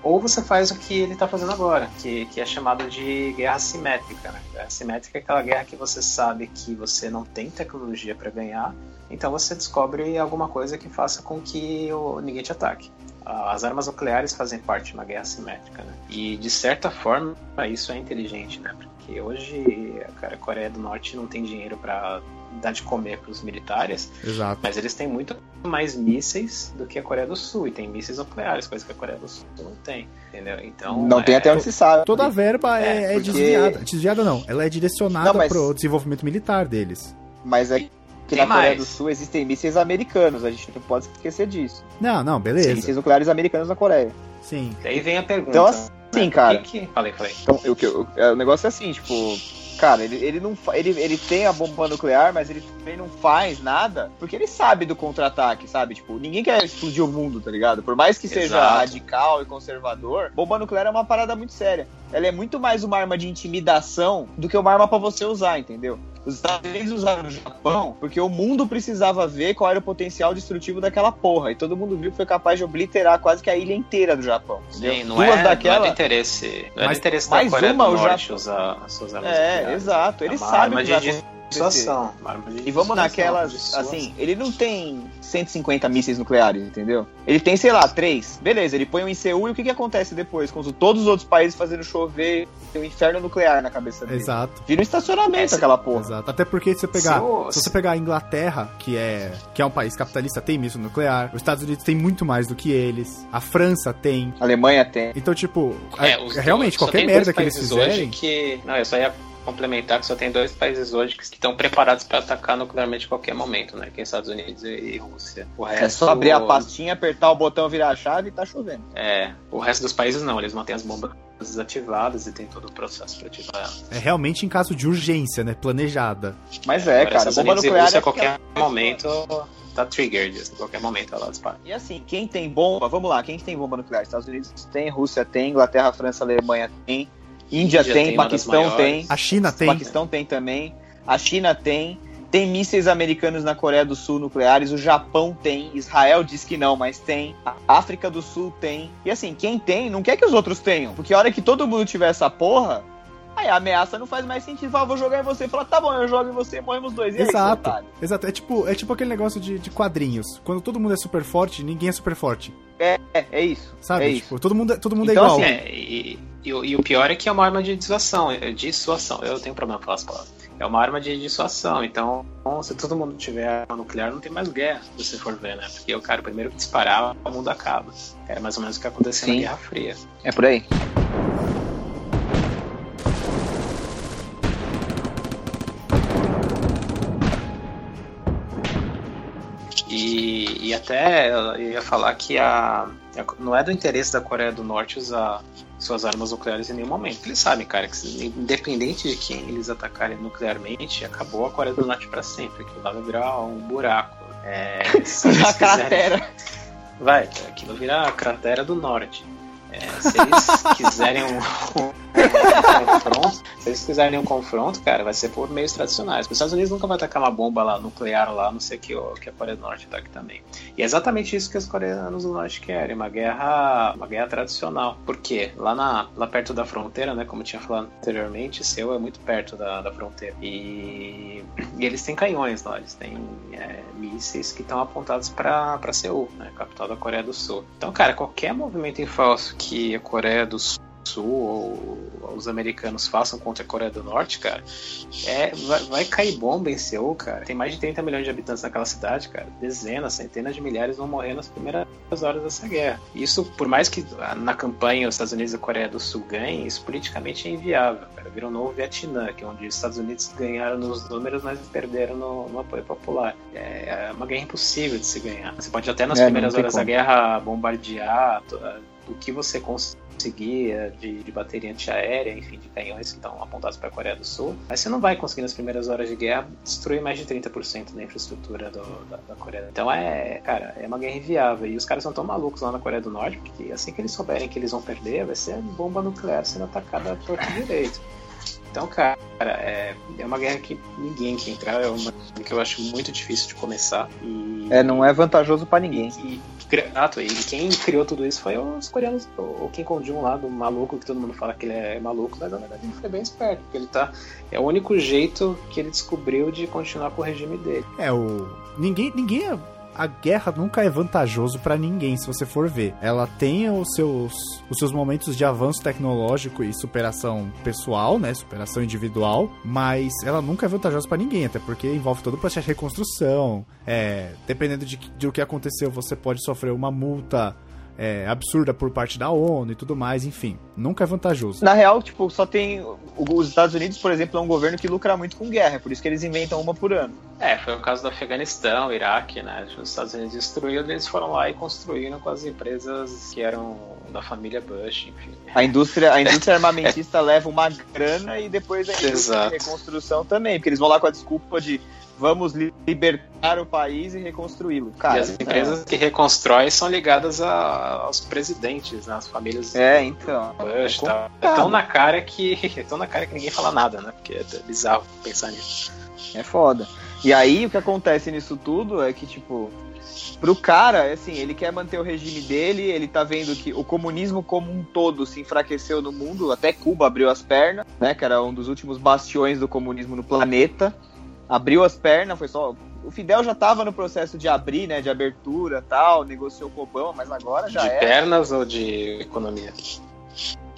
Ou você faz o que ele está fazendo agora, que, que é chamado de guerra simétrica. Né? Guerra simétrica é aquela guerra que você sabe que você não tem tecnologia para ganhar, então você descobre alguma coisa que faça com que o, ninguém te ataque. As armas nucleares fazem parte de uma guerra simétrica, né? E de certa forma isso é inteligente, né? Porque hoje cara, a Coreia do Norte não tem dinheiro para dar de comer para os militares, Exato. mas eles têm muito mais mísseis do que a Coreia do Sul e tem mísseis nucleares, coisa que a Coreia do Sul não tem, entendeu? Então Não tem é, até onde se sabe. Toda a verba é, É, é porque- desviada. Desviada não, ela é direcionada mas- pro desenvolvimento militar deles. Mas é que Tem na Coreia do Sul existem mísseis americanos, a gente não pode esquecer disso. Não, não, Tem beleza. mísseis nucleares americanos na Coreia. Sim. Daí vem a pergunta. Então, assim, né, cara. que que- Falei, falei. Então, o, que eu- é, o negócio é assim, tipo, cara, ele, ele não ele, ele tem a bomba nuclear, mas ele também não faz nada, porque ele sabe do contra-ataque, sabe? Tipo, ninguém quer explodir o mundo, tá ligado? Por mais que seja Exato. radical e conservador, bomba nuclear é uma parada muito séria. Ela é muito mais uma arma de intimidação do que uma arma pra você usar, entendeu? Os Estados Unidos usaram no Japão porque o mundo precisava ver qual era o potencial destrutivo daquela porra. E todo mundo viu que foi capaz de obliterar quase que a ilha inteira do Japão. Entendeu? Sim, não Duas é, não é daquela. do interesse. Não é Mas do interesse da mais Coreia uma, do o Norte Japão- usar armas É, exato. Ele é uma sabe arma que vai de E vamos naquelas, assim, ele não tem 150 mísseis nucleares, entendeu? Ele tem, sei lá, três. Beleza, ele põe um em Seul e o que, que acontece depois? Com os- todos os outros países fazendo chover um inferno nuclear na cabeça dele. Exato. Vira um estacionamento Esse- aquela porra. Exato. Até porque se você pegar, Se você pegar a Inglaterra, que é que é um país capitalista, tem míssil nuclear. Os Estados Unidos tem muito mais do que eles. A França tem. A Alemanha tem. Então, tipo, É, é- realmente qualquer tem merda que eles fizerem, Hoje que... Não, eu só ia complementar que só tem dois países hoje que estão preparados para atacar nuclearmente em qualquer momento, né? Que é Estados Unidos e, e Rússia. O resto, É só abrir a pastinha, apertar o botão, virar a chave e tá chovendo. É, o resto dos países não, eles mantêm as bombas desativadas e tem todo o processo para ativar elas. é realmente em caso de urgência, né? Planejada. Mas é, Agora, cara, Estados bomba Unidos e nuclear Rússia, é a qualquer porque- momento tá triggered, assim, a qualquer momento ela dispara. E assim, quem tem bomba, vamos lá, quem tem bomba nuclear? Estados Unidos tem, Rússia tem, Inglaterra, França, Alemanha tem, Índia, Índia tem, tem Paquistão tem. A China tem. Paquistão tem também, a China tem, tem mísseis americanos na Coreia do Sul nucleares, o Japão tem, Israel diz que não, mas tem, a África do Sul tem. E assim, quem tem, não quer que os outros tenham, porque a hora que todo mundo tiver essa porra, aí a ameaça não faz mais sentido. Fala, vou jogar em você. Fala, tá bom, eu jogo em você, morremos dois. E aí, Exato. otário? Exato. É tipo, é tipo aquele negócio de, de quadrinhos. Quando todo mundo é super forte, ninguém é super forte. É, é isso. Sabe? É isso. tipo, todo mundo, é- todo mundo Então, é igual. assim, É, e, e o- e o pior é que é uma arma de dissuasão, é dissuasão. Eu tenho problema com falar as palavras. É uma arma de dissuasão, então se todo mundo tiver arma nuclear, não tem mais guerra, se você for ver, né? Porque o cara, primeiro que disparar, o mundo acaba. Era mais ou menos o que aconteceu Sim. na Guerra Fria. É por aí. E, e até eu ia falar que a, não é do interesse da Coreia do Norte usar suas armas nucleares em nenhum momento. Eles sabem, cara, que independente de quem eles atacarem nuclearmente, acabou a Coreia do Norte para sempre. Aquilo lá vai virar um buraco. É, *laughs* se eles Na quiserem- cratera. Vai, aquilo virar a cratera do norte. É, se eles *laughs* quiserem um, um confronto, se eles quiserem um confronto, cara, vai ser por meios tradicionais. Os Estados Unidos nunca vai atacar uma bomba lá nuclear lá, não sei o que, que a Coreia do Norte ataque também. E é exatamente isso que os coreanos do Norte querem, uma guerra, uma guerra tradicional. Por quê? Lá, na, lá perto da fronteira, né, como eu tinha falado anteriormente, Seul é muito perto da, da fronteira. E, e eles têm canhões lá, eles têm é, mísseis que estão apontados para Seul, né, capital da Coreia do Sul. Então, cara, qualquer movimento em falso que a Coreia do Sul Sul ou os americanos façam contra a Coreia do Norte, cara, é, vai, vai, cair bomba em Seul, cara. Tem mais de 30 milhões de habitantes naquela cidade, cara. Dezenas, centenas de milhares vão morrer nas primeiras horas dessa guerra. Isso, por mais que na campanha os Estados Unidos e a Coreia do Sul ganhem, isso politicamente é inviável, cara. Vira um novo Vietnã, que é onde os Estados Unidos ganharam nos números, mas perderam no, no apoio popular. É, é uma guerra impossível de se ganhar. Você pode até nas é, primeiras horas como. da guerra bombardear o que você consegue conseguir de, de bateria antiaérea, enfim, de canhões que estão apontados para a Coreia do Sul. Mas você não vai conseguir nas primeiras horas de guerra destruir mais de 30% da infraestrutura do, da, da, Coreia. Então é, cara, é uma guerra inviável. E os caras são tão malucos lá na Coreia do Norte, porque assim que eles souberem que eles vão perder, vai ser bomba nuclear sendo atacada por direito. Então, cara, é, é uma guerra que ninguém quer entrar, é uma que eu acho muito difícil de começar. E, é, não é vantajoso para ninguém. E, Exato, e quem criou tudo isso foi os coreanos, o Kim Kong-jun lá, do maluco, que todo mundo fala que ele é maluco, mas na verdade ele foi bem esperto, porque ele tá. É o único jeito que ele descobriu de continuar com o regime dele. É, o. Ninguém. ninguém é a guerra nunca é vantajoso para ninguém, se você for ver. Ela tem os seus, os seus momentos de avanço tecnológico e superação pessoal, né? Superação individual, mas ela nunca é vantajosa para ninguém, até porque envolve todo o processo de reconstrução. É, dependendo de, de o que aconteceu, você pode sofrer uma multa é, absurda por parte da ONU e tudo mais, enfim, nunca é vantajoso. Na real, tipo, só tem. Os Estados Unidos, por exemplo, é um governo que lucra muito com guerra, por isso que eles inventam uma por ano. É, foi o caso do Afeganistão, Iraque, né? Os Estados Unidos destruíram, eles foram lá e construíram com as empresas que eram da família Bush, enfim. A indústria, a indústria *laughs* armamentista leva uma grana e depois a indústria de reconstrução também, porque eles vão lá com a desculpa de vamos libertar o país e reconstruí-lo. E as empresas é... que reconstroem são ligadas a, aos presidentes, né, às famílias. É, então. Bush, é, tá. é tão na cara que *laughs* é tão na cara que ninguém fala nada, né? Porque é bizarro pensar nisso. É foda. E aí o que acontece nisso tudo é que tipo pro cara, assim, ele quer manter o regime dele, ele tá vendo que o comunismo como um todo se enfraqueceu no mundo, até Cuba abriu as pernas, né, que era um dos últimos bastiões do comunismo no planeta abriu as pernas, foi só. O Fidel já estava no processo de abrir, né? De abertura tal, negociou com o Obama, mas agora já de é. De pernas ou de economia?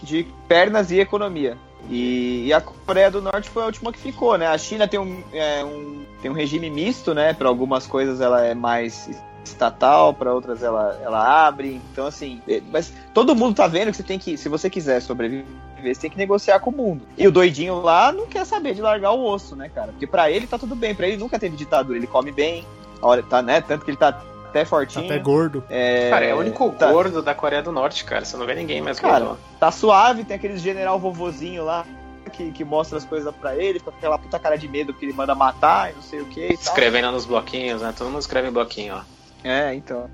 De pernas e economia. E, e, a Coreia do Norte foi a última que ficou, né? A China tem um, é, um, tem um regime misto, né? Para algumas coisas ela é mais estatal, para outras ela, ela abre. Então, assim, é, mas todo mundo tá vendo que você tem que, se você quiser sobreviver, você tem que negociar com o mundo. E o doidinho lá não quer saber de largar o osso, né, cara? Porque para ele tá tudo bem, para ele nunca teve ditadura, ele come bem, olha, tá, né? Tanto que ele tá até fortinho. Até gordo. É... Cara, é o único tá... gordo da Coreia do Norte, cara. Você não vê ninguém mais cara, gordo. Tá suave, tem aqueles general vovozinho lá. Que, que mostra as coisas para ele, com aquela puta cara de medo que ele manda matar e não sei o que. Escrevendo nos bloquinhos, né? Todo mundo escreve em bloquinho, ó. É, então.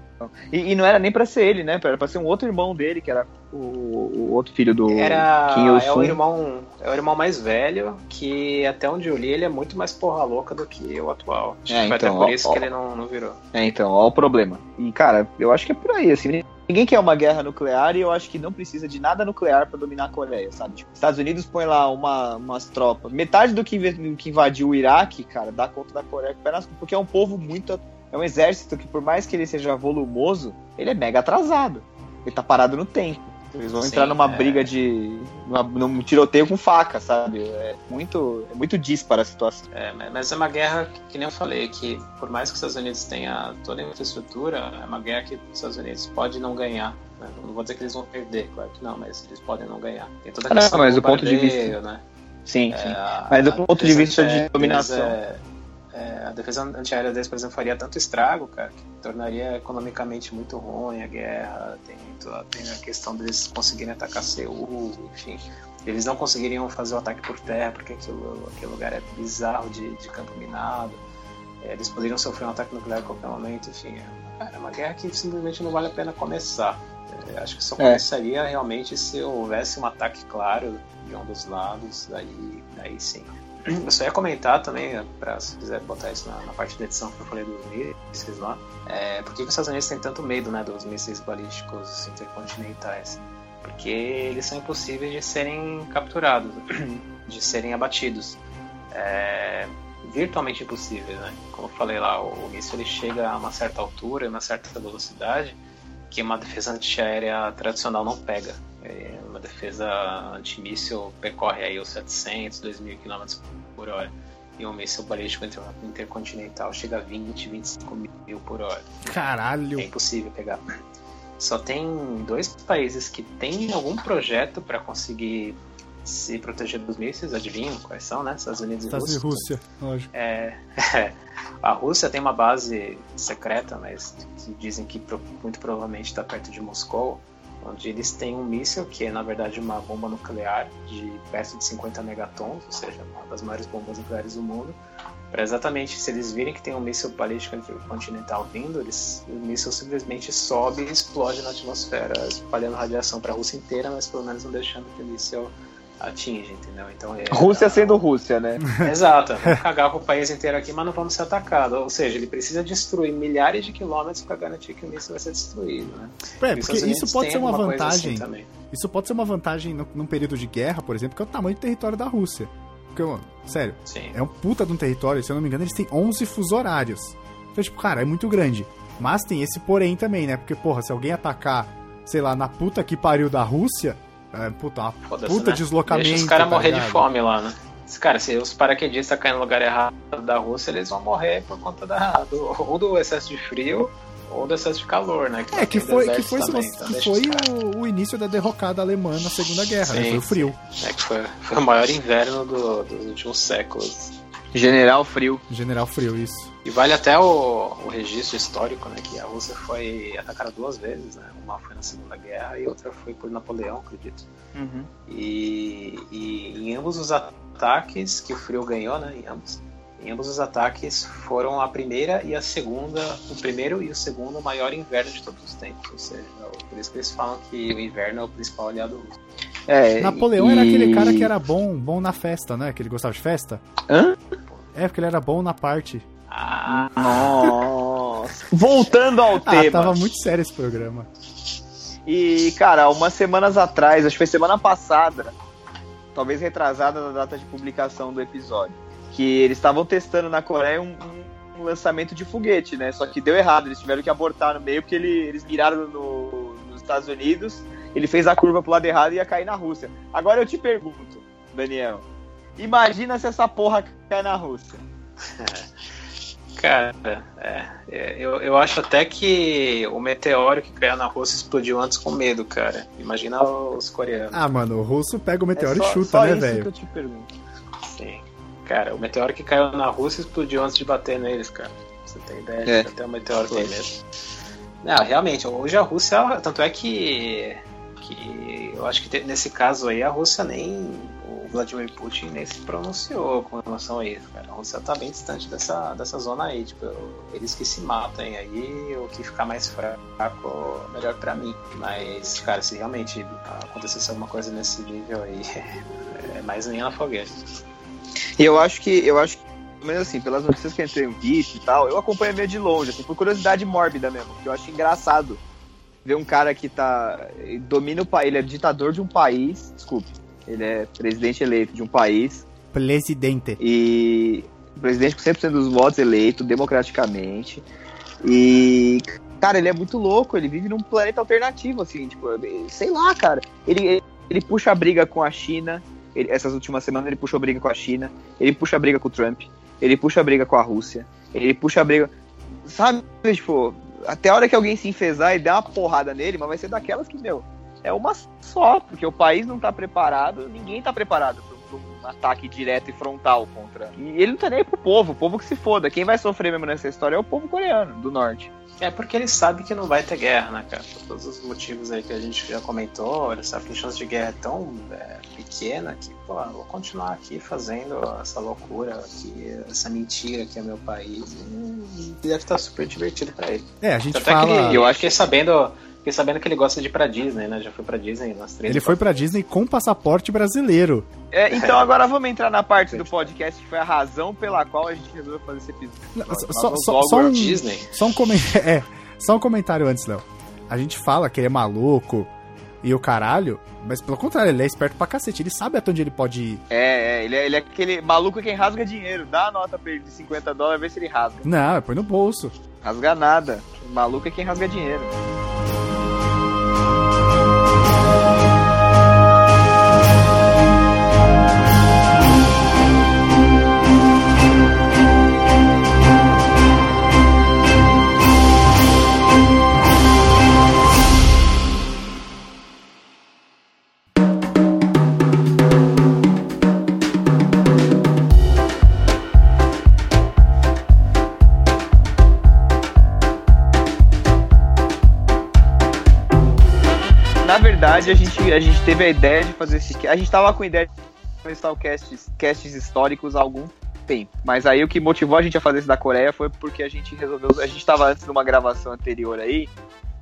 E, e, não era nem pra ser ele, né? Era pra ser um outro irmão dele, que era o, o outro filho do era, Kim Il-sung. É o, irmão, é o irmão mais velho, que até onde eu li, ele é muito mais porra louca do que o atual. Acho é, que foi então, até por isso ó, que ele não, não virou. É, então, ó o problema. E, cara, eu acho que é por aí, assim. Ninguém quer uma guerra nuclear e eu acho que não precisa de nada nuclear para dominar a Coreia, sabe? Tipo, Estados Unidos põe lá uma, umas tropas. Metade do que, que invadiu o Iraque, cara, dá conta da Coreia, porque é um povo muito é um exército que, por mais que ele seja volumoso, ele é mega atrasado. Ele tá parado no tempo. Eles vão Sim, entrar numa é... briga de. Numa, num tiroteio com faca, sabe? É muito, é muito dispara a situação. É, mas é uma guerra, que nem eu falei, que por mais que os Estados Unidos tenha toda a infraestrutura, é uma guerra que os Estados Unidos pode não ganhar. Né? Não vou dizer que eles vão perder, claro que não, mas eles podem não ganhar. Tem toda a questão não, mas do ponto de vista. Né? Sim, sim. É, mas do ponto de vista de dominação. É, a defesa antiaérea deles, por exemplo, faria tanto estrago, cara, que tornaria economicamente muito ruim a guerra. Tem, tem a questão deles conseguirem atacar Seul, enfim. Eles não conseguiriam fazer o ataque por terra, porque aquilo, aquele lugar é bizarro de, de campo minado. É, eles poderiam sofrer um ataque nuclear a qualquer momento, enfim. É, é uma guerra que simplesmente não vale a pena começar. É, acho que só É. começaria realmente se houvesse um ataque claro de um dos lados, daí, daí sim. Eu só ia comentar também, pra, se quiser botar isso na, na parte da edição que eu falei dos mísseis lá, é, por que os Estados Unidos têm tanto medo né, dos mísseis balísticos intercontinentais? Porque eles são impossíveis de serem capturados, *clears throat* de serem abatidos. É, virtualmente impossíveis, né? Como eu falei lá, o, míssil ele chega a uma certa altura, uma certa velocidade, que uma defesa antiaérea tradicional não pega. É, uma defesa antimíssil percorre aí os 700, 2.000 km por hora. E um míssil balístico inter- intercontinental chega a 20, 25 mil por hora. Caralho. É impossível pegar. Só tem dois países que têm algum projeto para conseguir se proteger dos mísseis. Adivinham quais são, né? Estados Unidos e Estados Unidos e Rússia. Rússia, lógico. É, *laughs* a Rússia tem uma base secreta, mas que dizem que muito provavelmente está perto de Moscou, onde eles têm um míssil que é na verdade uma bomba nuclear de perto de 50 megatons, ou seja, uma das maiores bombas nucleares do mundo. Para exatamente, se eles virem que tem um míssil balístico continental vindo, eles, o míssil simplesmente sobe e explode na atmosfera, espalhando radiação para a Rússia inteira, mas pelo menos não deixando que o míssil atinja, entendeu? Então, é, Rússia sendo Rússia, né? *laughs* Exato, vamos cagar com o país inteiro aqui, mas não vamos ser atacados. Ou seja, ele precisa destruir milhares de quilômetros para garantir que o míssil vai ser destruído, né? É, porque Estados isso pode ser uma vantagem. assim. Isso pode ser uma vantagem no- num período de guerra, por exemplo, que é o tamanho do território da Rússia. Porque, mano, sério, Sim. é um puta de um território, se eu não me engano, eles têm 11 fuso horários. Então, tipo, cara, é muito grande. Mas tem esse porém também, né? Porque, porra, se alguém atacar, sei lá, na puta que pariu da Rússia, é, puta, puta né? deslocamento. Deixa os caras tá morrer de fome lá, né? Cara, se os paraquedistas caírem no lugar errado da Rússia, eles vão morrer por conta da, do, ou do excesso de frio ou do excesso de calor, né? É, que foi, que foi, também, então que foi o, o início da derrocada alemã na Segunda Guerra, né? Sim, Foi o frio. É, que foi, foi o maior inverno do- dos últimos séculos. General Frio. General Frio, isso. E vale até o, o registro histórico, né? Que a Rússia foi atacada duas vezes, né? Uma foi na Segunda Guerra e outra foi por Napoleão, acredito. Uhum. E, e em ambos os ataques que o Frio ganhou, né? Em ambos, em ambos os ataques foram a primeira e a segunda, o primeiro e o segundo maior inverno de todos os tempos. Ou seja, por isso que eles falam que o inverno é o principal aliado russo. É, Napoleão e- era aquele cara que era bom, bom na festa, né? Que ele gostava de festa. Hã? É, porque ele era bom na parte. Ah, Nossa. *laughs* Voltando ao Ah, tema. tava muito sério esse programa. E, cara, umas semanas atrás, acho que foi semana passada, talvez retrasada na data de publicação do episódio, que eles estavam testando na Coreia um, um lançamento de foguete, né? Só que deu errado, eles tiveram que abortar no meio porque ele- eles miraram no- nos Estados Unidos, ele fez a curva pro lado errado e ia cair na Rússia. Agora eu te pergunto, Daniel, imagina se essa porra cai na Rússia. *laughs* Cara, é, é, eu, eu acho até que o meteoro que caiu na Rússia explodiu antes com medo, cara. Imagina os coreanos. Ah, mano, o russo pega o meteoro É só- e chuta, só né, isso velho? que eu te pergunto. Sim. Cara, o meteoro que caiu na Rússia explodiu antes de bater neles, cara. Você tem ideia? É. Até o meteoro tem mesmo. Não, realmente, hoje a Rússia. Tanto é que. Que eu acho que nesse caso aí a Rússia nem. O Vladimir Putin nem se pronunciou com relação a isso, cara. A Rússia tá bem distante dessa, dessa zona aí. Tipo, eles que se matem aí, o que ficar mais fraco, melhor pra mim. Mas, cara, se realmente acontecesse alguma coisa nesse nível aí, *laughs* é mais linha na fogueira. E eu acho que, eu acho que, menos assim, pelas notícias que eu tenho visto e tal, eu acompanho meio de longe, assim, por curiosidade mórbida mesmo, porque eu acho engraçado ver um cara que tá. ele domina o país, ele é ditador de um país, desculpe, ele é presidente eleito de um país Presidente. e presidente com 100% dos votos eleito democraticamente. E cara, ele é muito louco, ele vive num planeta alternativo assim, tipo, sei lá, cara. Ele ele, puxa a briga com a China, ele- essas últimas semanas ele puxou briga com a China, ele puxa a briga com o Trump, ele puxa a briga com a Rússia, ele puxa a briga, sabe, tipo, até a hora que alguém se enfesar e der uma porrada nele, mas vai ser daquelas que, meu, é uma só, porque o país não tá preparado, ninguém tá preparado ataque direto e frontal contra. E ele não tá nem aí pro povo, o povo que se foda. Quem vai sofrer mesmo nessa história é o povo coreano, do norte. É porque ele sabe que não vai ter guerra, né, cara? Por todos os motivos aí que a gente já comentou, ele sabe que a chance de guerra é tão é, pequena que, pô, eu vou continuar aqui fazendo essa loucura aqui, essa mentira que é meu país. E deve estar super divertido pra ele. É, a gente Até fala. que ele, eu acho que sabendo, Fiquei sabendo que ele gosta de ir pra Disney, né? Já foi pra Disney nas três. Ele foi pra Disney com passaporte brasileiro. É, *laughs* então agora vamos entrar na parte do podcast que foi a razão pela qual a gente resolveu fazer esse episódio. Não, só, só- só um, Disney. só um comentário. *laughs* É, só um comentário antes, Léo. A gente fala que ele é maluco e o caralho, mas pelo contrário, ele é esperto pra cacete. Ele sabe até onde ele pode ir. É, é, ele é, ele é aquele maluco quem rasga dinheiro. Dá a nota pra ele de 50 dólares, vê se ele rasga. Não, põe no bolso. Rasga nada. Maluco é quem rasga dinheiro. Thank you. Verdade, a gente, a gente teve a ideia de fazer esse. A gente tava com a ideia de começar o casts, casts históricos há algum tempo. Mas aí o que motivou a gente a fazer esse da Coreia foi porque a gente resolveu. A gente tava antes de uma gravação anterior aí.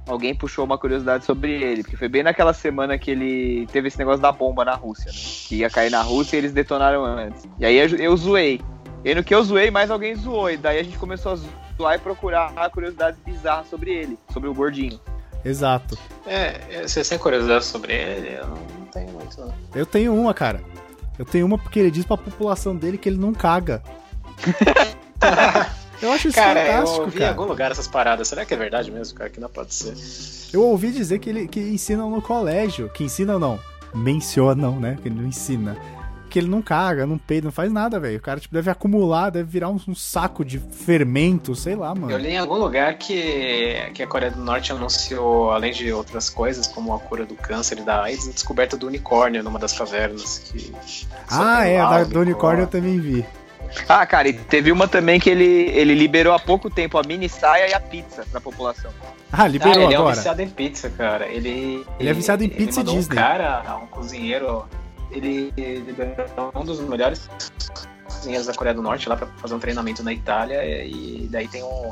Alguém puxou uma curiosidade sobre ele, porque foi bem naquela semana que ele teve esse negócio da bomba na Rússia, né? Que ia cair na Rússia e eles detonaram antes. E aí eu, eu zoei. E no que eu zoei, mais alguém zoou. E daí a gente começou a zoar e procurar curiosidades bizarras sobre ele, sobre o gordinho. Exato. É, é, você tem curiosidade sobre ele? Eu não, tenho muito, não. Eu tenho uma, cara. Eu tenho uma porque ele diz pra população dele que ele não caga. *laughs* Eu acho isso Cara, eu fantástico, ouvi em cara. algum lugar essas paradas. Será que é verdade mesmo, cara? Que não pode ser. Eu ouvi dizer que ele que ensinam no colégio. Que ensinam não. Mencionam, né? Que ele não ensina. Que ele não caga, não peida, não faz nada, velho. O cara tipo, deve acumular, deve virar um, um saco de fermento, sei lá, mano. Eu li em algum lugar que, que a Coreia do Norte anunciou, além de outras coisas, como a cura do câncer e da AIDS, a descoberta do unicórnio numa das cavernas. Que Ah, é, lá a da, do unicórnio eu também vi. Ah, cara, e teve uma também que ele, ele liberou há pouco tempo a mini saia e a pizza pra população. Ah, Ah, liberou ele é um agora. viciado em pizza, cara. Ele, Ele é viciado em pizza e mandou Disney. Um cara, um cozinheiro, ele liberou um dos melhores cozinheiros da Coreia do Norte lá pra fazer um treinamento na Itália. E daí tem um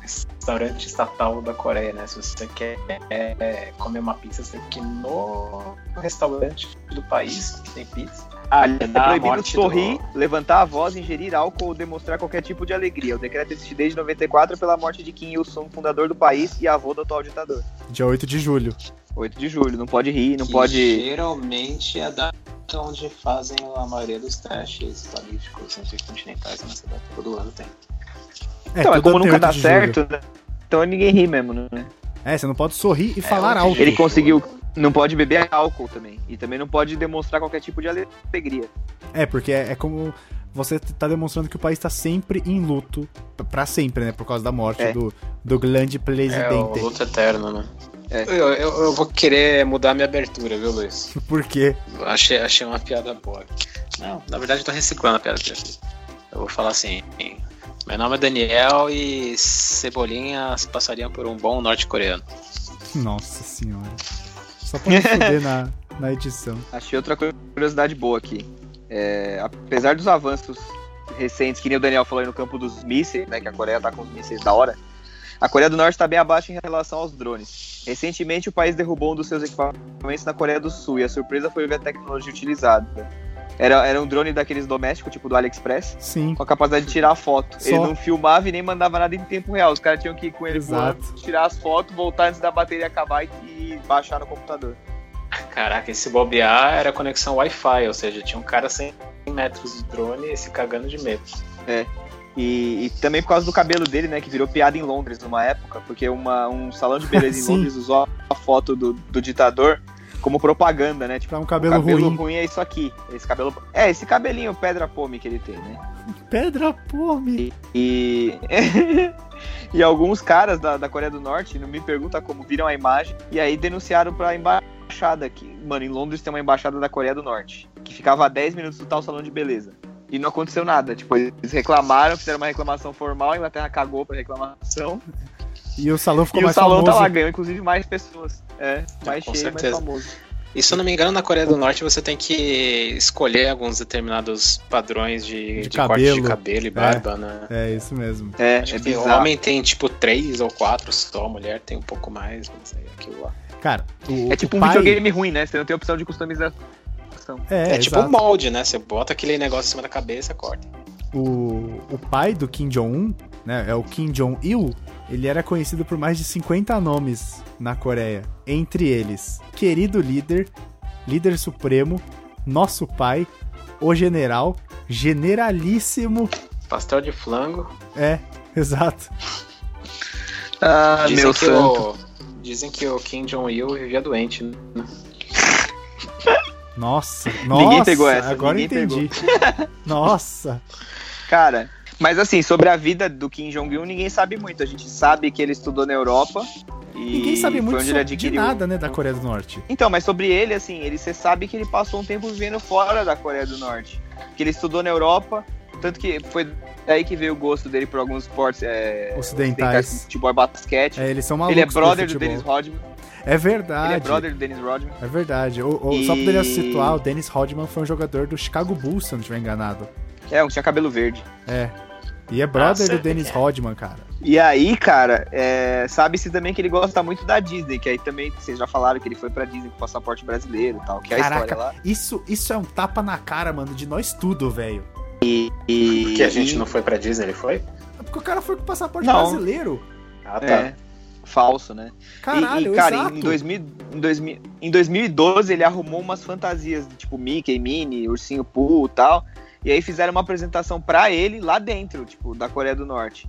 restaurante estatal da Coreia, né? Se você quer é, comer uma pizza, você tem que ir no restaurante do país que tem pizza. Ah, É proibido sorrir, levantar a voz, ingerir álcool ou demonstrar qualquer tipo de alegria. O decreto existe desde 94 pela morte de Kim Il-sung, fundador do país e avô do atual ditador. Dia 8 de julho. 8 de julho, não pode rir, não que pode... Geralmente é a data onde fazem a maioria dos testes balísticos intercontinentais nessa data. Todo ano tem. É, então, é como nunca 8 dá certo, né? então ninguém ri mesmo, né? É, você não pode sorrir e falar oito de alto. Ele conseguiu... Não pode beber álcool também. E também não pode demonstrar qualquer tipo de alegria. É, porque é, é como você tá demonstrando que o país tá sempre em luto. p- Pra sempre, né? Por causa da morte É. do, do grande É o presidente. luto eterno, né? É. Eu, eu, eu vou querer mudar minha abertura, viu, Luiz? *laughs* Por quê? Achei, achei uma piada boa. Não, na verdade eu tô reciclando a piada que eu fiz. Eu vou falar assim. Meu nome é Daniel e cebolinhas passariam por um bom norte-coreano. Nossa senhora. Só pra me *laughs* fuder na, na edição. Achei outra curiosidade boa aqui. É, apesar dos avanços recentes, que nem o Daniel falou aí no campo dos mísseis, né? Que a Coreia tá com os mísseis da hora. A Coreia do Norte está bem abaixo em relação aos drones. Recentemente, o país derrubou um dos seus equipamentos na Coreia do Sul e a surpresa foi ver a tecnologia utilizada. Era, era um drone daqueles domésticos, tipo do AliExpress, Sim. com a capacidade de tirar foto. Ele Só. não filmava e nem mandava nada em tempo real. Os caras tinham que ir com ele voando, tirar as fotos, voltar antes da bateria acabar e, e baixar no computador. Caraca, esse bobear era conexão Wi-Fi, ou seja, tinha um cara a 100 metros de drone se cagando de medo. E, e também por causa do cabelo dele, né? Que virou piada em Londres numa época, porque uma, um salão de beleza em. *laughs* Londres usou a foto do, do ditador como propaganda, né? Tipo, Pra um cabelo, cabelo ruim. ruim é isso aqui. Esse cabelo. É, esse cabelinho pedra pome que ele tem, né? Pedra pome. E. *laughs* e alguns caras da, da Coreia do Norte, não me pergunta como, viram a imagem e aí denunciaram pra embaixada aqui. Mano, em Londres tem uma embaixada da Coreia do Norte, que ficava a 10 minutos do tal salão de beleza. E não aconteceu nada. Tipo, eles reclamaram, fizeram uma reclamação formal, a Inglaterra cagou pra reclamação. E o salão ficou e o mais salão famoso. tá lá, ganhou inclusive mais pessoas. É, mais com cheio, mais certeza. famoso. E se eu não me engano, na Coreia do Norte você tem que escolher alguns determinados padrões de, De de corte de cabelo. cabelo e barba, né? É isso mesmo. É, Acho é que bizarro. o homem tem tipo três ou quatro só, a mulher tem um pouco mais, mas aí aquilo lá. Cara, o, É tipo o um pai... videogame ruim, né? Você não tem opção de customização. É, É, tipo exato. um molde, né? Você bota aquele negócio em cima da cabeça, corta. o, o pai do Kim Jong-un, né, é o Kim Jong-il, ele era conhecido por mais de 50 nomes na Coreia. Entre eles, querido líder, líder supremo, nosso pai, o general, generalíssimo. Pastel de flango. É, *laughs* exato. Ah, dizem, meu que santo. o, dizem que o Kim Jong-il vivia doente. né? Nossa, Ninguém nossa, pegou essa, agora ninguém entendi. *laughs* Nossa, Cara, mas assim, sobre a vida do Kim Jong-un, ninguém sabe muito. A gente sabe que ele estudou na Europa. E ninguém sabe muito sobre ele de adquiriu. nada, né, da Coreia do Norte. Então, mas sobre ele, assim, ele você sabe que ele passou um tempo vivendo fora da Coreia do Norte. Que ele estudou na Europa, tanto que foi daí que veio o gosto dele por alguns esportes é, Ocidentais. futebol e basquete. É, eles são malucos ele é brother do. Dennis Rodman. É verdade. Ele é brother do Dennis Rodman. É verdade. O, o- E- Só pra Daniel situar, o Dennis Rodman foi um jogador do Chicago Bulls, se eu não estiver enganado. É, um tinha cabelo verde. É. E é brother sei do Dennis é. Rodman, cara. E aí, cara, é, sabe-se também que ele gosta muito da Disney, que aí também vocês já falaram que ele foi pra Disney com passaporte brasileiro e tal, que é a Caraca. história lá. Isso, isso é um tapa na cara, mano, de nós tudo, velho. E, Porque a gente e- não foi pra Disney, ele foi? É porque o cara foi com passaporte Não. brasileiro. Ah, tá. É, falso, né? E- Caralho, e, cara, exato. em, 2000, em, 2000, em 2012 ele arrumou umas fantasias, tipo Mickey, Minnie, Ursinho Pooh e tal. E aí fizeram uma apresentação pra ele lá dentro, tipo, da Coreia do Norte.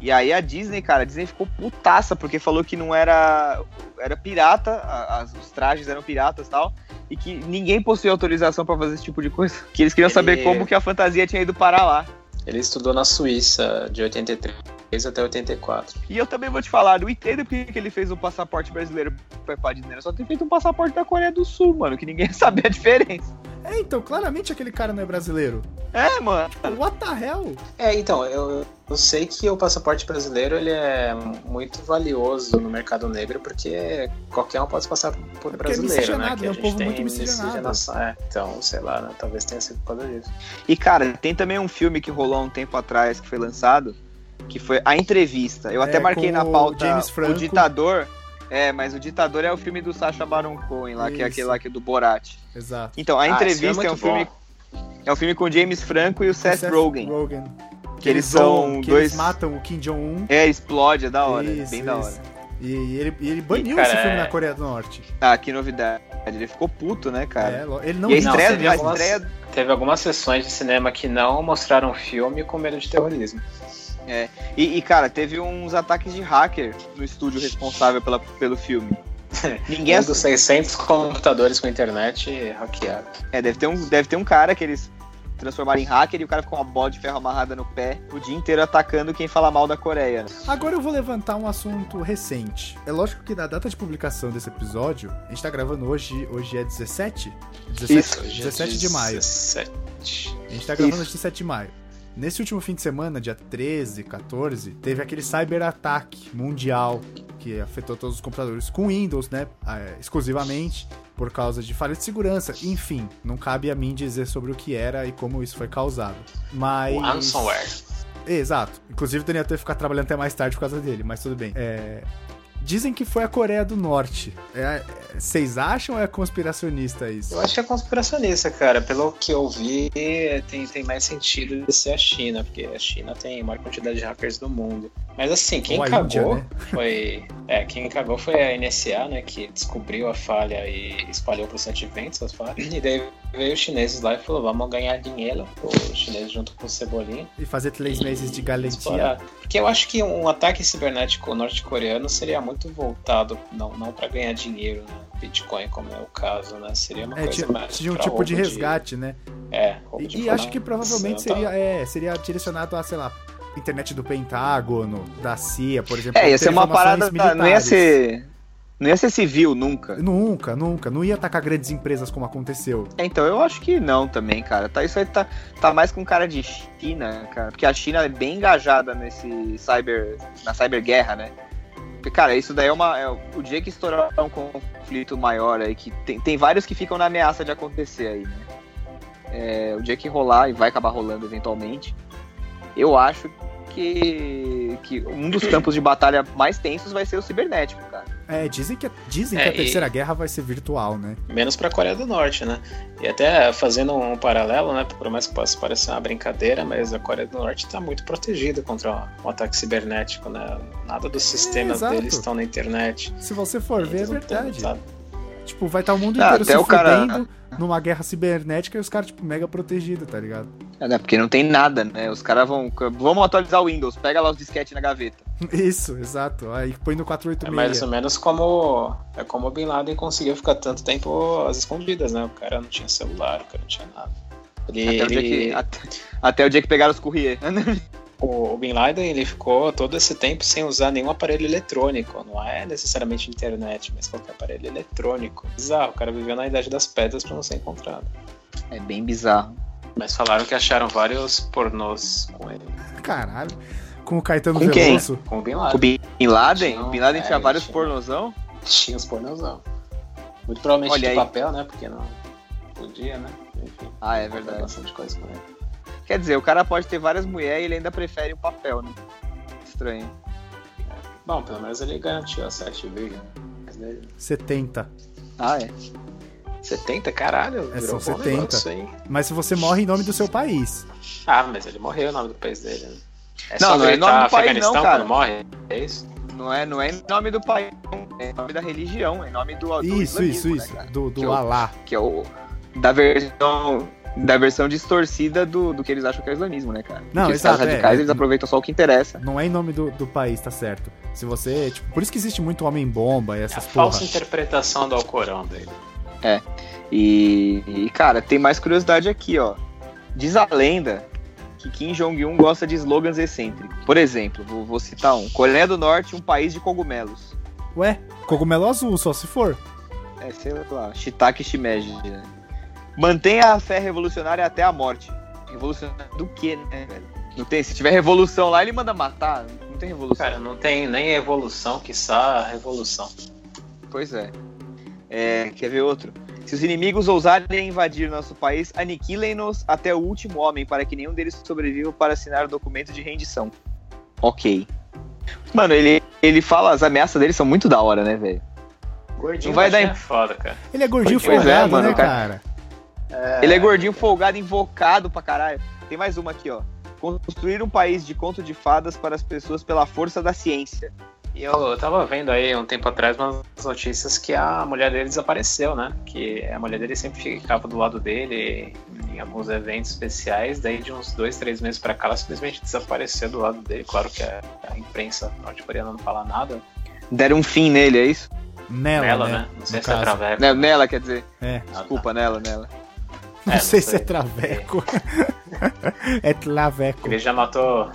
E aí a Disney, cara, a Disney ficou putaça, porque falou que não era. Era pirata, a- as- os trajes eram piratas e tal. E que ninguém possuía autorização pra fazer esse tipo de coisa. Que eles queriam Ele- saber como que a fantasia tinha ido parar lá. Ele estudou na Suíça de 83 até 84. E eu também vou te falar, não entendo porque que ele fez um passaporte brasileiro pra Disney. Era só ter feito um passaporte da Coreia do Sul, mano, que ninguém *laughs* sabe a diferença. É, então, claramente aquele cara não é brasileiro. É, mano. What the hell? É, então, eu, eu sei que o passaporte brasileiro ele é muito valioso no mercado negro porque qualquer um pode passar por É porque é brasileiro, né? miscigenado, Que é a um gente povo tem muito miscigenado. É, então, sei lá, né? Talvez tenha sido por causa disso. E, cara, tem também um filme que rolou há um tempo atrás, que foi lançado, que foi A Entrevista. Eu até É, marquei com na o pauta James Franco. o Ditador. É, mas o Ditador é o filme do Sacha Baron Cohen lá, que é aquele lá que é do Borat. Exato. Então, A Ah, esse Entrevista é é, um filme... É um filme com o James Franco e o Seth, Rogen. Rogen. Que eles zoam, são que dois... eles matam o Kim Jong-un. É, explode, é da hora. Isso, bem da isso. hora. E ele, e ele baniu Cara, esse filme é- na Coreia do Norte. Ah, que novidade. Ele ficou puto, né, cara? É, ele não e a estreia, teve a algumas- estreia Teve algumas sessões de cinema que não mostraram o filme com medo de terrorismo. E, e, cara, teve uns ataques de hacker no estúdio responsável pela, pelo filme. *laughs* Ninguém Um dos 600 computadores com internet hackeado. É, deve ter, um, deve ter um cara que eles transformaram em hacker e o cara ficou com uma bola de ferro amarrada no pé o dia inteiro atacando quem fala mal da Coreia. Agora eu vou levantar um assunto recente. É lógico que na data de publicação desse episódio, a gente tá gravando hoje, hoje é 17? 17, Isso. Hoje é 17 de maio. 17. A gente tá gravando Isso. 17 de maio. Nesse último fim de semana, dia 13, 14, teve aquele cyberataque mundial que afetou todos os computadores com Windows, né? ah, Exclusivamente, por causa de falha de segurança. Enfim, não cabe a mim dizer sobre o que era e como isso foi causado. Mas. O ransomware. Exato. Inclusive o Daniel teve que ficar trabalhando até mais tarde por causa dele, mas tudo bem. É, Dizem que foi a Coreia do Norte. É- é- Vocês acham ou é conspiracionista isso? Eu acho que é conspiracionista, cara. Pelo que eu vi, tem, tem mais sentido de ser a China, porque a China tem a maior quantidade de hackers do mundo. Mas assim, quem cagou Índia, né? foi. É, quem cagou foi a NSA, né? Que descobriu a falha e espalhou para os 120 as falhas. E daí veio os chineses lá e falou: vamos ganhar dinheiro. Os chineses junto com o Cebolinha. E fazer três meses de galentia. explorar. Porque eu acho que um ataque cibernético norte-coreano seria muito voltado, não, não para ganhar dinheiro, né? Bitcoin, como é o caso, né? Seria uma É, coisa tinha, mais. tinha um tipo de resgate, né? É, de E, e acho que provavelmente seria, é, seria direcionado a, sei lá, internet do Pentágono, da CIA, por exemplo. É, ia ser uma parada. Não ia militares. ser. Não ia ser civil nunca. Nunca, nunca. Não ia atacar grandes empresas como aconteceu. É, Então, eu acho que não também, cara. Tá, isso aí tá, tá mais com cara de China, cara. Porque a China é bem engajada nesse cyber. na cyberguerra, né? Cara, isso daí é uma. É, o dia que estourar um conflito maior aí, que tem, tem vários que ficam na ameaça de acontecer aí, né? É, o dia que rolar, e vai acabar rolando eventualmente, eu acho que, que um dos campos de batalha mais tensos vai ser o cibernético, cara. É, dizem que, dizem É, que a terceira guerra vai ser virtual, né? Menos pra Coreia do Norte, né? E até fazendo um paralelo, né? Por mais que possa parecer uma brincadeira, mas a Coreia do Norte está muito protegida contra um ataque cibernético, né? Nada dos sistemas exato. deles estão na internet. Se você for ver, é verdade. Tipo, vai estar o mundo Ah, inteiro até se o cara- fudendo numa guerra cibernética e os caras, tipo, mega protegidos, tá ligado? É, né, porque não tem nada, né? Os caras vão. Vamos atualizar o Windows, pega lá os disquetes na gaveta. *laughs* Isso, exato. Aí põe no É 486. mais ou menos como é como o Bin Laden conseguiu ficar tanto tempo às escondidas, né? O cara não tinha celular, o cara não tinha nada. Ele, Até, o dia que, até, até o dia que pegaram os courrier. *laughs* o, o Bin Laden ele ficou todo esse tempo sem usar nenhum aparelho eletrônico. Não é necessariamente internet, mas qualquer aparelho eletrônico. Bizarro, o cara viveu na Idade das Pedras pra não ser encontrado. É bem bizarro. Mas falaram que acharam vários pornôs com ele. Caralho. Com o Caetano Com quem? Veloso. Com o Bin O Laden. Bin Laden? Tinha um- o Bin Laden é, tinha vários tinha. pornozão? Tinha os pornôzão. Muito provavelmente Olha de aí. papel, né? Porque não podia, né? Enfim. Ah, é verdade. Bastante coisa com ele. Quer dizer, o cara pode ter várias mulheres e ele ainda prefere o papel, né? Estranho. Bom, pelo menos ele garantiu a 7 virgens. dele. 70. Ah, é. 70, caralho. É, virou são bom 70. negócio aí. Mas se você morre em nome do seu país. Ah, mas ele morreu o nome do país dele. Né? É Não, não é gritar nome do país, não, cara. morre? É isso? Não é, não é em nome do país, é em nome da religião, é em nome do, do Isso, isso, islamismo, né, isso. cara? Do, do Que Alá. Que é o. Da versão. Da versão distorcida do, do que eles acham que é o islamismo, né, cara? Não, Porque os exato, caras é. radicais, eles aproveitam só o que interessa. Não é em nome do, do país, tá certo. Se você. Tipo, por isso que existe muito homem-bomba e É a essas porra. falsa interpretação do Alcorão dele. E, e, cara, tem mais curiosidade aqui, ó. Diz a lenda que Kim Jong-un gosta de slogans excêntricos. Por exemplo, vou, vou citar um: Coreia do Norte, um país de cogumelos. Ué, cogumelo azul, só se for. É, sei lá, shiitake shimeji. Né? Mantenha a fé revolucionária até a morte. Revolucionária do quê, né, velho? Não tem, se tiver revolução lá, ele manda matar. Não tem revolução. Cara, não tem nem evolução, quiçá revolução. Pois é. É, Quer ver outro? Se os inimigos ousarem invadir nosso país, aniquilem-nos até o último homem, para que nenhum deles sobreviva para assinar o documento de rendição. Ok. Mano, ele, ele fala, as ameaças dele são muito da hora, né, velho? Gordinho Não vai da dar China é foda, cara. Ele é gordinho Pois é, folgado, mano, né, cara. cara? Ele é gordinho, folgado, invocado pra caralho. Tem mais uma aqui, ó. Construir um país de conto de fadas para as pessoas pela força da ciência. E eu, eu tava vendo aí um tempo atrás umas notícias que a mulher dele desapareceu, né? Que a mulher dele sempre ficava do lado dele em alguns eventos especiais, daí de uns dois, três meses pra cá ela simplesmente desapareceu do lado dele. Claro que a, a imprensa norte-coreana não fala nada. Deram um fim nele, é isso? Nela, Nela, né? né? Não sei no se é caso. Né, Nela, quer dizer. É. Ah, tá. Desculpa, nela, nela. Não É, não sei se sei. é traveco. é tlaveco. Ele já matou.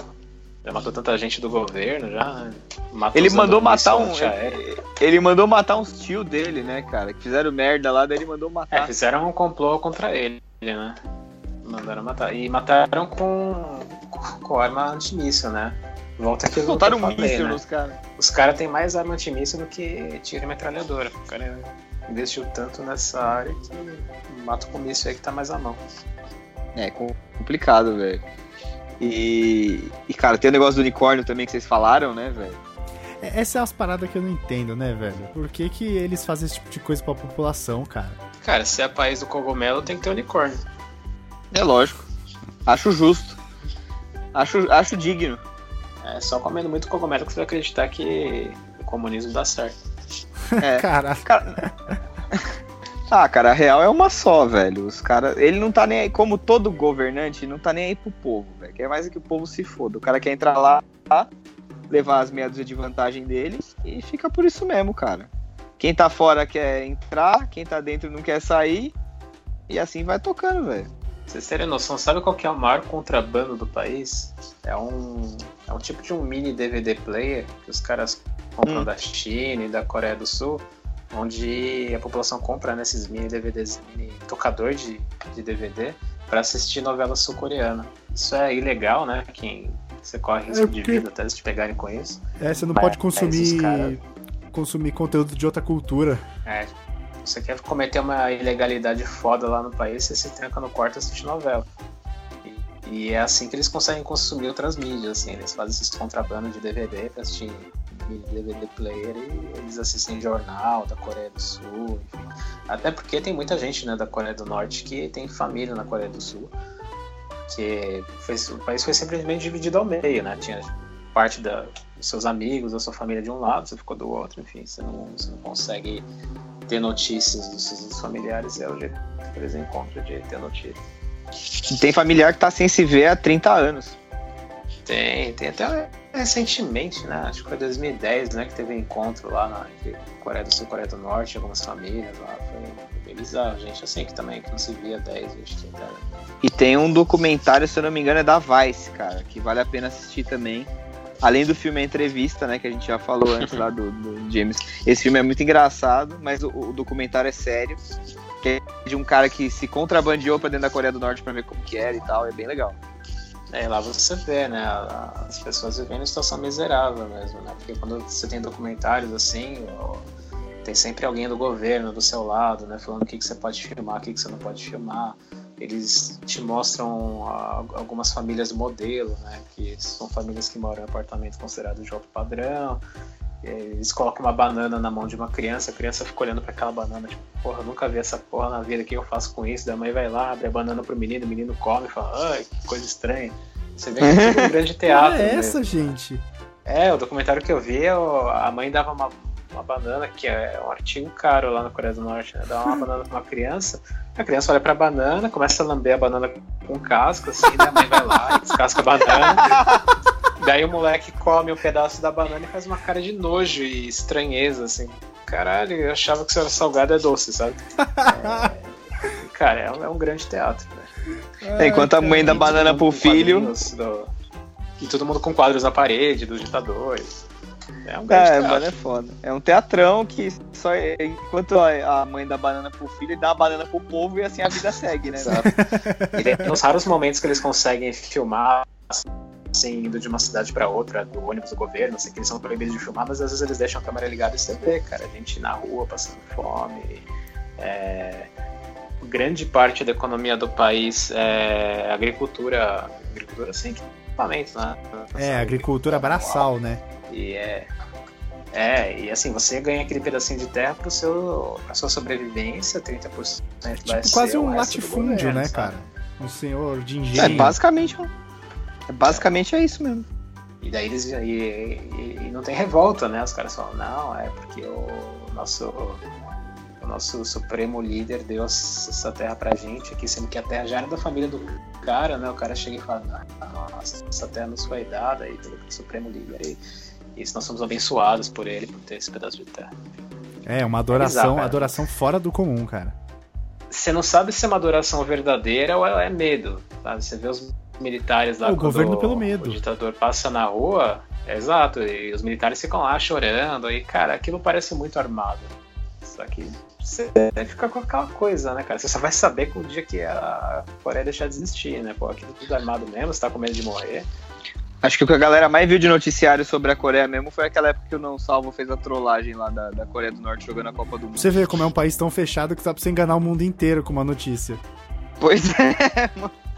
Já matou tanta gente do governo, já. Matou Ele mandou matar um. Ele, ele mandou matar uns tio dele, né, cara? Que fizeram merda lá, daí ele mandou É, matar. fizeram um complô contra ele, né? Mandaram matar. E mataram com, com arma antimíssil, né? Volta aqui Soltaram um míssil né? nos caras. Os caras têm mais arma antimíssil do que tiro e metralhadora. O cara investiu tanto nessa área que mata com míssil aí que tá mais à mão. É com- complicado, velho. E, e, cara, tem o negócio do unicórnio também que vocês falaram, né, velho? É, Essa é as paradas que eu não entendo, né, velho? Por que, que eles fazem esse tipo de coisa pra população, cara? Cara, se é país do cogumelo, tem que ter unicórnio. É lógico. Acho justo. Acho, acho digno. É só comendo muito cogumelo que você vai acreditar que o comunismo dá certo. É. *laughs* Cara, Cara... *laughs* Ah, cara, a real é uma só, velho. Os cara, ele não tá nem aí, como todo governante, não tá nem aí pro povo, velho. Quer mais é que o povo se foda. O cara quer entrar lá, levar as meia dúzia de vantagem dele e fica por isso mesmo, cara. Quem tá fora quer entrar, quem tá dentro não quer sair. E assim vai tocando, velho. Pra vocês terem noção, sabe qual que é o maior contrabando do país? É um, é um tipo de um mini DVD player que os caras compram Hum. da China e da Coreia do Sul, onde a população compra nesses mini DVDs, mini tocador de, de DVD, para assistir novela sul-coreana. Isso é ilegal, né? Quem Você corre risco de porque- vida até eles te pegarem com isso. É, você não Mas pode consumir cara- consumir conteúdo de outra cultura. É. Você quer cometer uma ilegalidade foda lá no país, você se tranca no quarto e assiste novela. E, é assim que eles conseguem consumir outras mídias, assim. Eles fazem esses contrabandos de DVD pra assistir DVD player e eles assistem jornal da Coreia do Sul, enfim. Até porque tem muita gente né, da Coreia do Norte que tem família na Coreia do Sul. Que foi, o país foi simplesmente dividido ao meio, né? Tinha parte da, dos seus amigos, da sua família de um lado, você ficou do outro, enfim, você não, você não consegue ter notícias dos seus familiares, é o jeito que eles encontram de ter notícias. Tem familiar que tá sem se ver há 30 anos. Tem, tem até recentemente, né? Acho que foi 2010, né? Que teve um encontro lá na, entre Coreia do Sul e Coreia do Norte, algumas famílias lá. Foi bem bizarro, gente assim que também, que não se via 10, 20, 30 anos. E tem um documentário, se eu não me engano, é da Vice, cara, que vale a pena assistir também. Além do filme A Entrevista, né, que a gente já falou antes lá do, do James. Esse filme é muito engraçado, mas o, o documentário é sério. Que é de um cara que se contrabandeou pra dentro da Coreia do Norte pra ver como que era e tal. É bem legal. É, lá você vê, né? As pessoas vivendo em situação miserável mesmo, né? Porque quando você tem documentários assim, tem sempre alguém do governo do seu lado, né? Falando o que, que você pode filmar, o que, que você não pode filmar. Eles te mostram algumas famílias modelo, né? Que são famílias que moram em apartamento considerado de alto padrão. Aí Eles colocam uma banana na mão de uma criança, a criança fica olhando para aquela banana, tipo, porra, nunca vi essa porra na vida, o que eu faço com isso? Daí a mãe vai lá, abre a banana pro menino, o menino come e fala, ai, que coisa estranha. Você vê que é um *laughs* grande teatro. Mesmo. essa, gente. É, o documentário que eu vi, a mãe dava uma, uma banana, que é um artigo caro lá na Coreia do Norte, né? Dava uma *laughs* banana pra uma criança, a criança olha pra banana, começa a lamber a banana com casca, assim, né? A mãe vai lá descasca a banana. *laughs* Daí o moleque come um pedaço da banana e faz uma cara de nojo e estranheza, assim. Caralho, eu achava que isso era salgado é doce, sabe? É, *laughs* cara, é um, é um grande teatro, né? É, enquanto a mãe dá banana pro filho. do- E todo mundo com quadros na parede, dos ditadores. É um grande É, teatro. é foda. É um teatrão que só enquanto a a mãe dá banana pro filho, ele dá a banana pro povo e assim a vida segue, né? Exato. *laughs* E tem uns raros momentos que eles conseguem filmar assim, indo de uma cidade pra outra, do ônibus do governo, assim, que eles são proibidos de filmar, mas às vezes eles deixam a câmera ligada e você vê, cara, gente na rua passando fome. É, grande parte da economia do país é agricultura, agricultura sem equipamento, né? É, agricultura braçal, né? E é. É, e assim, você ganha aquele pedacinho de terra pro seu, pra sua sobrevivência, 30% vai Tipo, ser quase um latifúndio, governo, né, sabe? cara? Um senhor de É, engenho. basicamente. É, basicamente é isso mesmo. E daí eles. E, e- e não tem revolta, né? Os caras falam, não, é porque o nosso. O nosso supremo líder deu essa terra pra gente aqui, sendo que a terra já era da família do cara, né? O cara chega e fala, nossa, essa terra nos foi dada aí pelo supremo líder e, e nós somos abençoados por ele, por ter esse pedaço de terra. É, uma adoração, Exato, cara. adoração fora do comum, cara. Você não sabe se é uma adoração verdadeira ou é medo, sabe? Você vê os militares lá o governo pelo medo. o ditador passa na rua, é exato, e os militares ficam lá chorando, e cara, aquilo parece muito armado. Só que você fica com aquela coisa, né, cara? Você só vai saber com o dia que a Coreia deixar de existir, né? Pô, aquilo tudo armado mesmo, você tá com medo de morrer. Acho que o que a galera mais viu de noticiário sobre a Coreia mesmo foi aquela época que o Não Salvo fez a trollagem lá da, da Coreia do Norte jogando a Copa do Mundo. Você vê como é um país tão fechado que dá pra você enganar o mundo inteiro com uma notícia. Pois *laughs* é.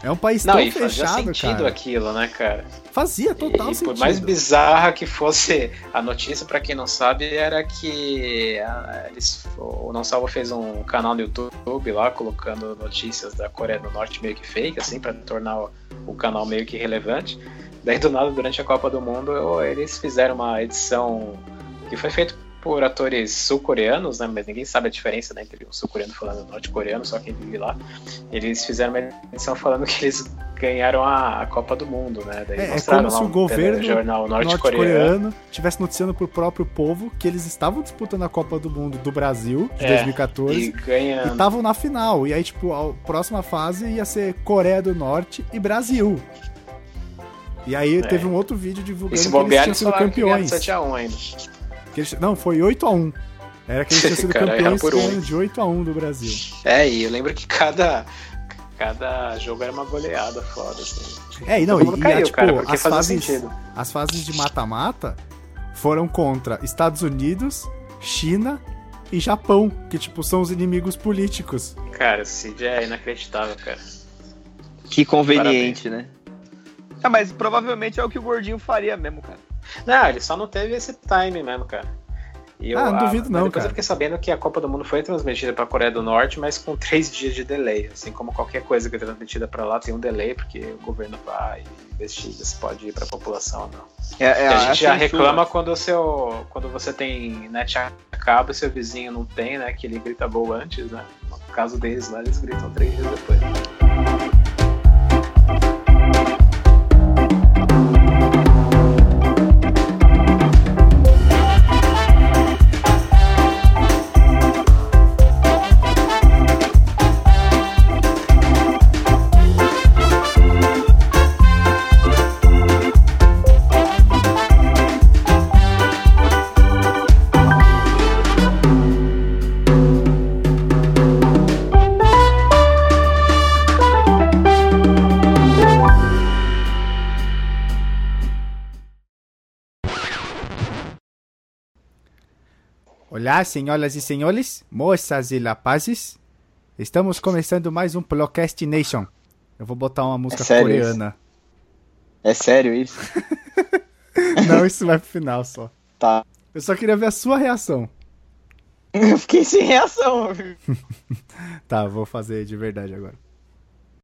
É um país Não, tão e fazia fechado, sentido cara. aquilo, né, cara? Fazia total e sentido. por mais bizarra que fosse a notícia, pra quem não sabe, era que ah, eles, o Não Salvo fez um canal no YouTube lá, colocando notícias da Coreia do Norte meio que fake, assim, pra tornar o, o canal meio que relevante. Daí, do nada, durante a Copa do Mundo, eles fizeram uma edição que foi feita por atores sul-coreanos, né? Mas ninguém sabe a diferença né, entre um sul-coreano falando norte-coreano, só quem vive lá. Eles fizeram uma edição falando que eles ganharam a, a Copa do Mundo, né? Daí É, é como se o um governo jornal norte-coreano. norte-coreano tivesse noticiando pro próprio povo que eles estavam disputando a Copa do Mundo do Brasil de É, 2014 E estavam na final. E aí, tipo, a próxima fase ia ser Coreia do Norte e Brasil. E aí É. teve um outro vídeo divulgando Esse que eles tinham sido falaram que ganharam campeões. 7x1 ainda. Que eles- Não, foi 8x1. Era que eles tinham *laughs* sido Cara, campeões erraram por um. de 8x1 do Brasil. É, e eu lembro que cada. Cada jogo era uma goleada foda, assim. É, e não, e, caiu, e, tipo, cara, porque as fases, sentido. as fases de mata-mata foram contra Estados Unidos, China e Japão, que tipo são os inimigos políticos. Cara, o Cid é inacreditável, cara. Que conveniente, né? Ah, mas provavelmente é o que o Gordinho faria mesmo, cara. Não, ele só não teve esse time mesmo, cara. E Ah, não duvido não, Depois cara. eu fiquei sabendo que a Copa do Mundo foi transmitida pra Coreia do Norte, mas com *laughs* três dias de delay. Assim como qualquer coisa que é transmitida pra lá tem um delay, porque o governo vai investiga se pode ir pra população ou não. É, é, a gente já reclama quando, o seu, quando você tem net a cabo e seu vizinho não tem, né? Que ele grita gol antes, né? No caso deles lá, eles gritam três dias depois. Olá, senhoras e senhores, moças e rapazes. Estamos começando mais um Procrastination. Eu vou botar uma música sério coreana. É sério isso? *laughs* Não, isso vai pro final só. Tá. Eu só queria ver a sua reação. *laughs* Eu fiquei sem reação. *laughs* Tá, vou fazer de verdade agora.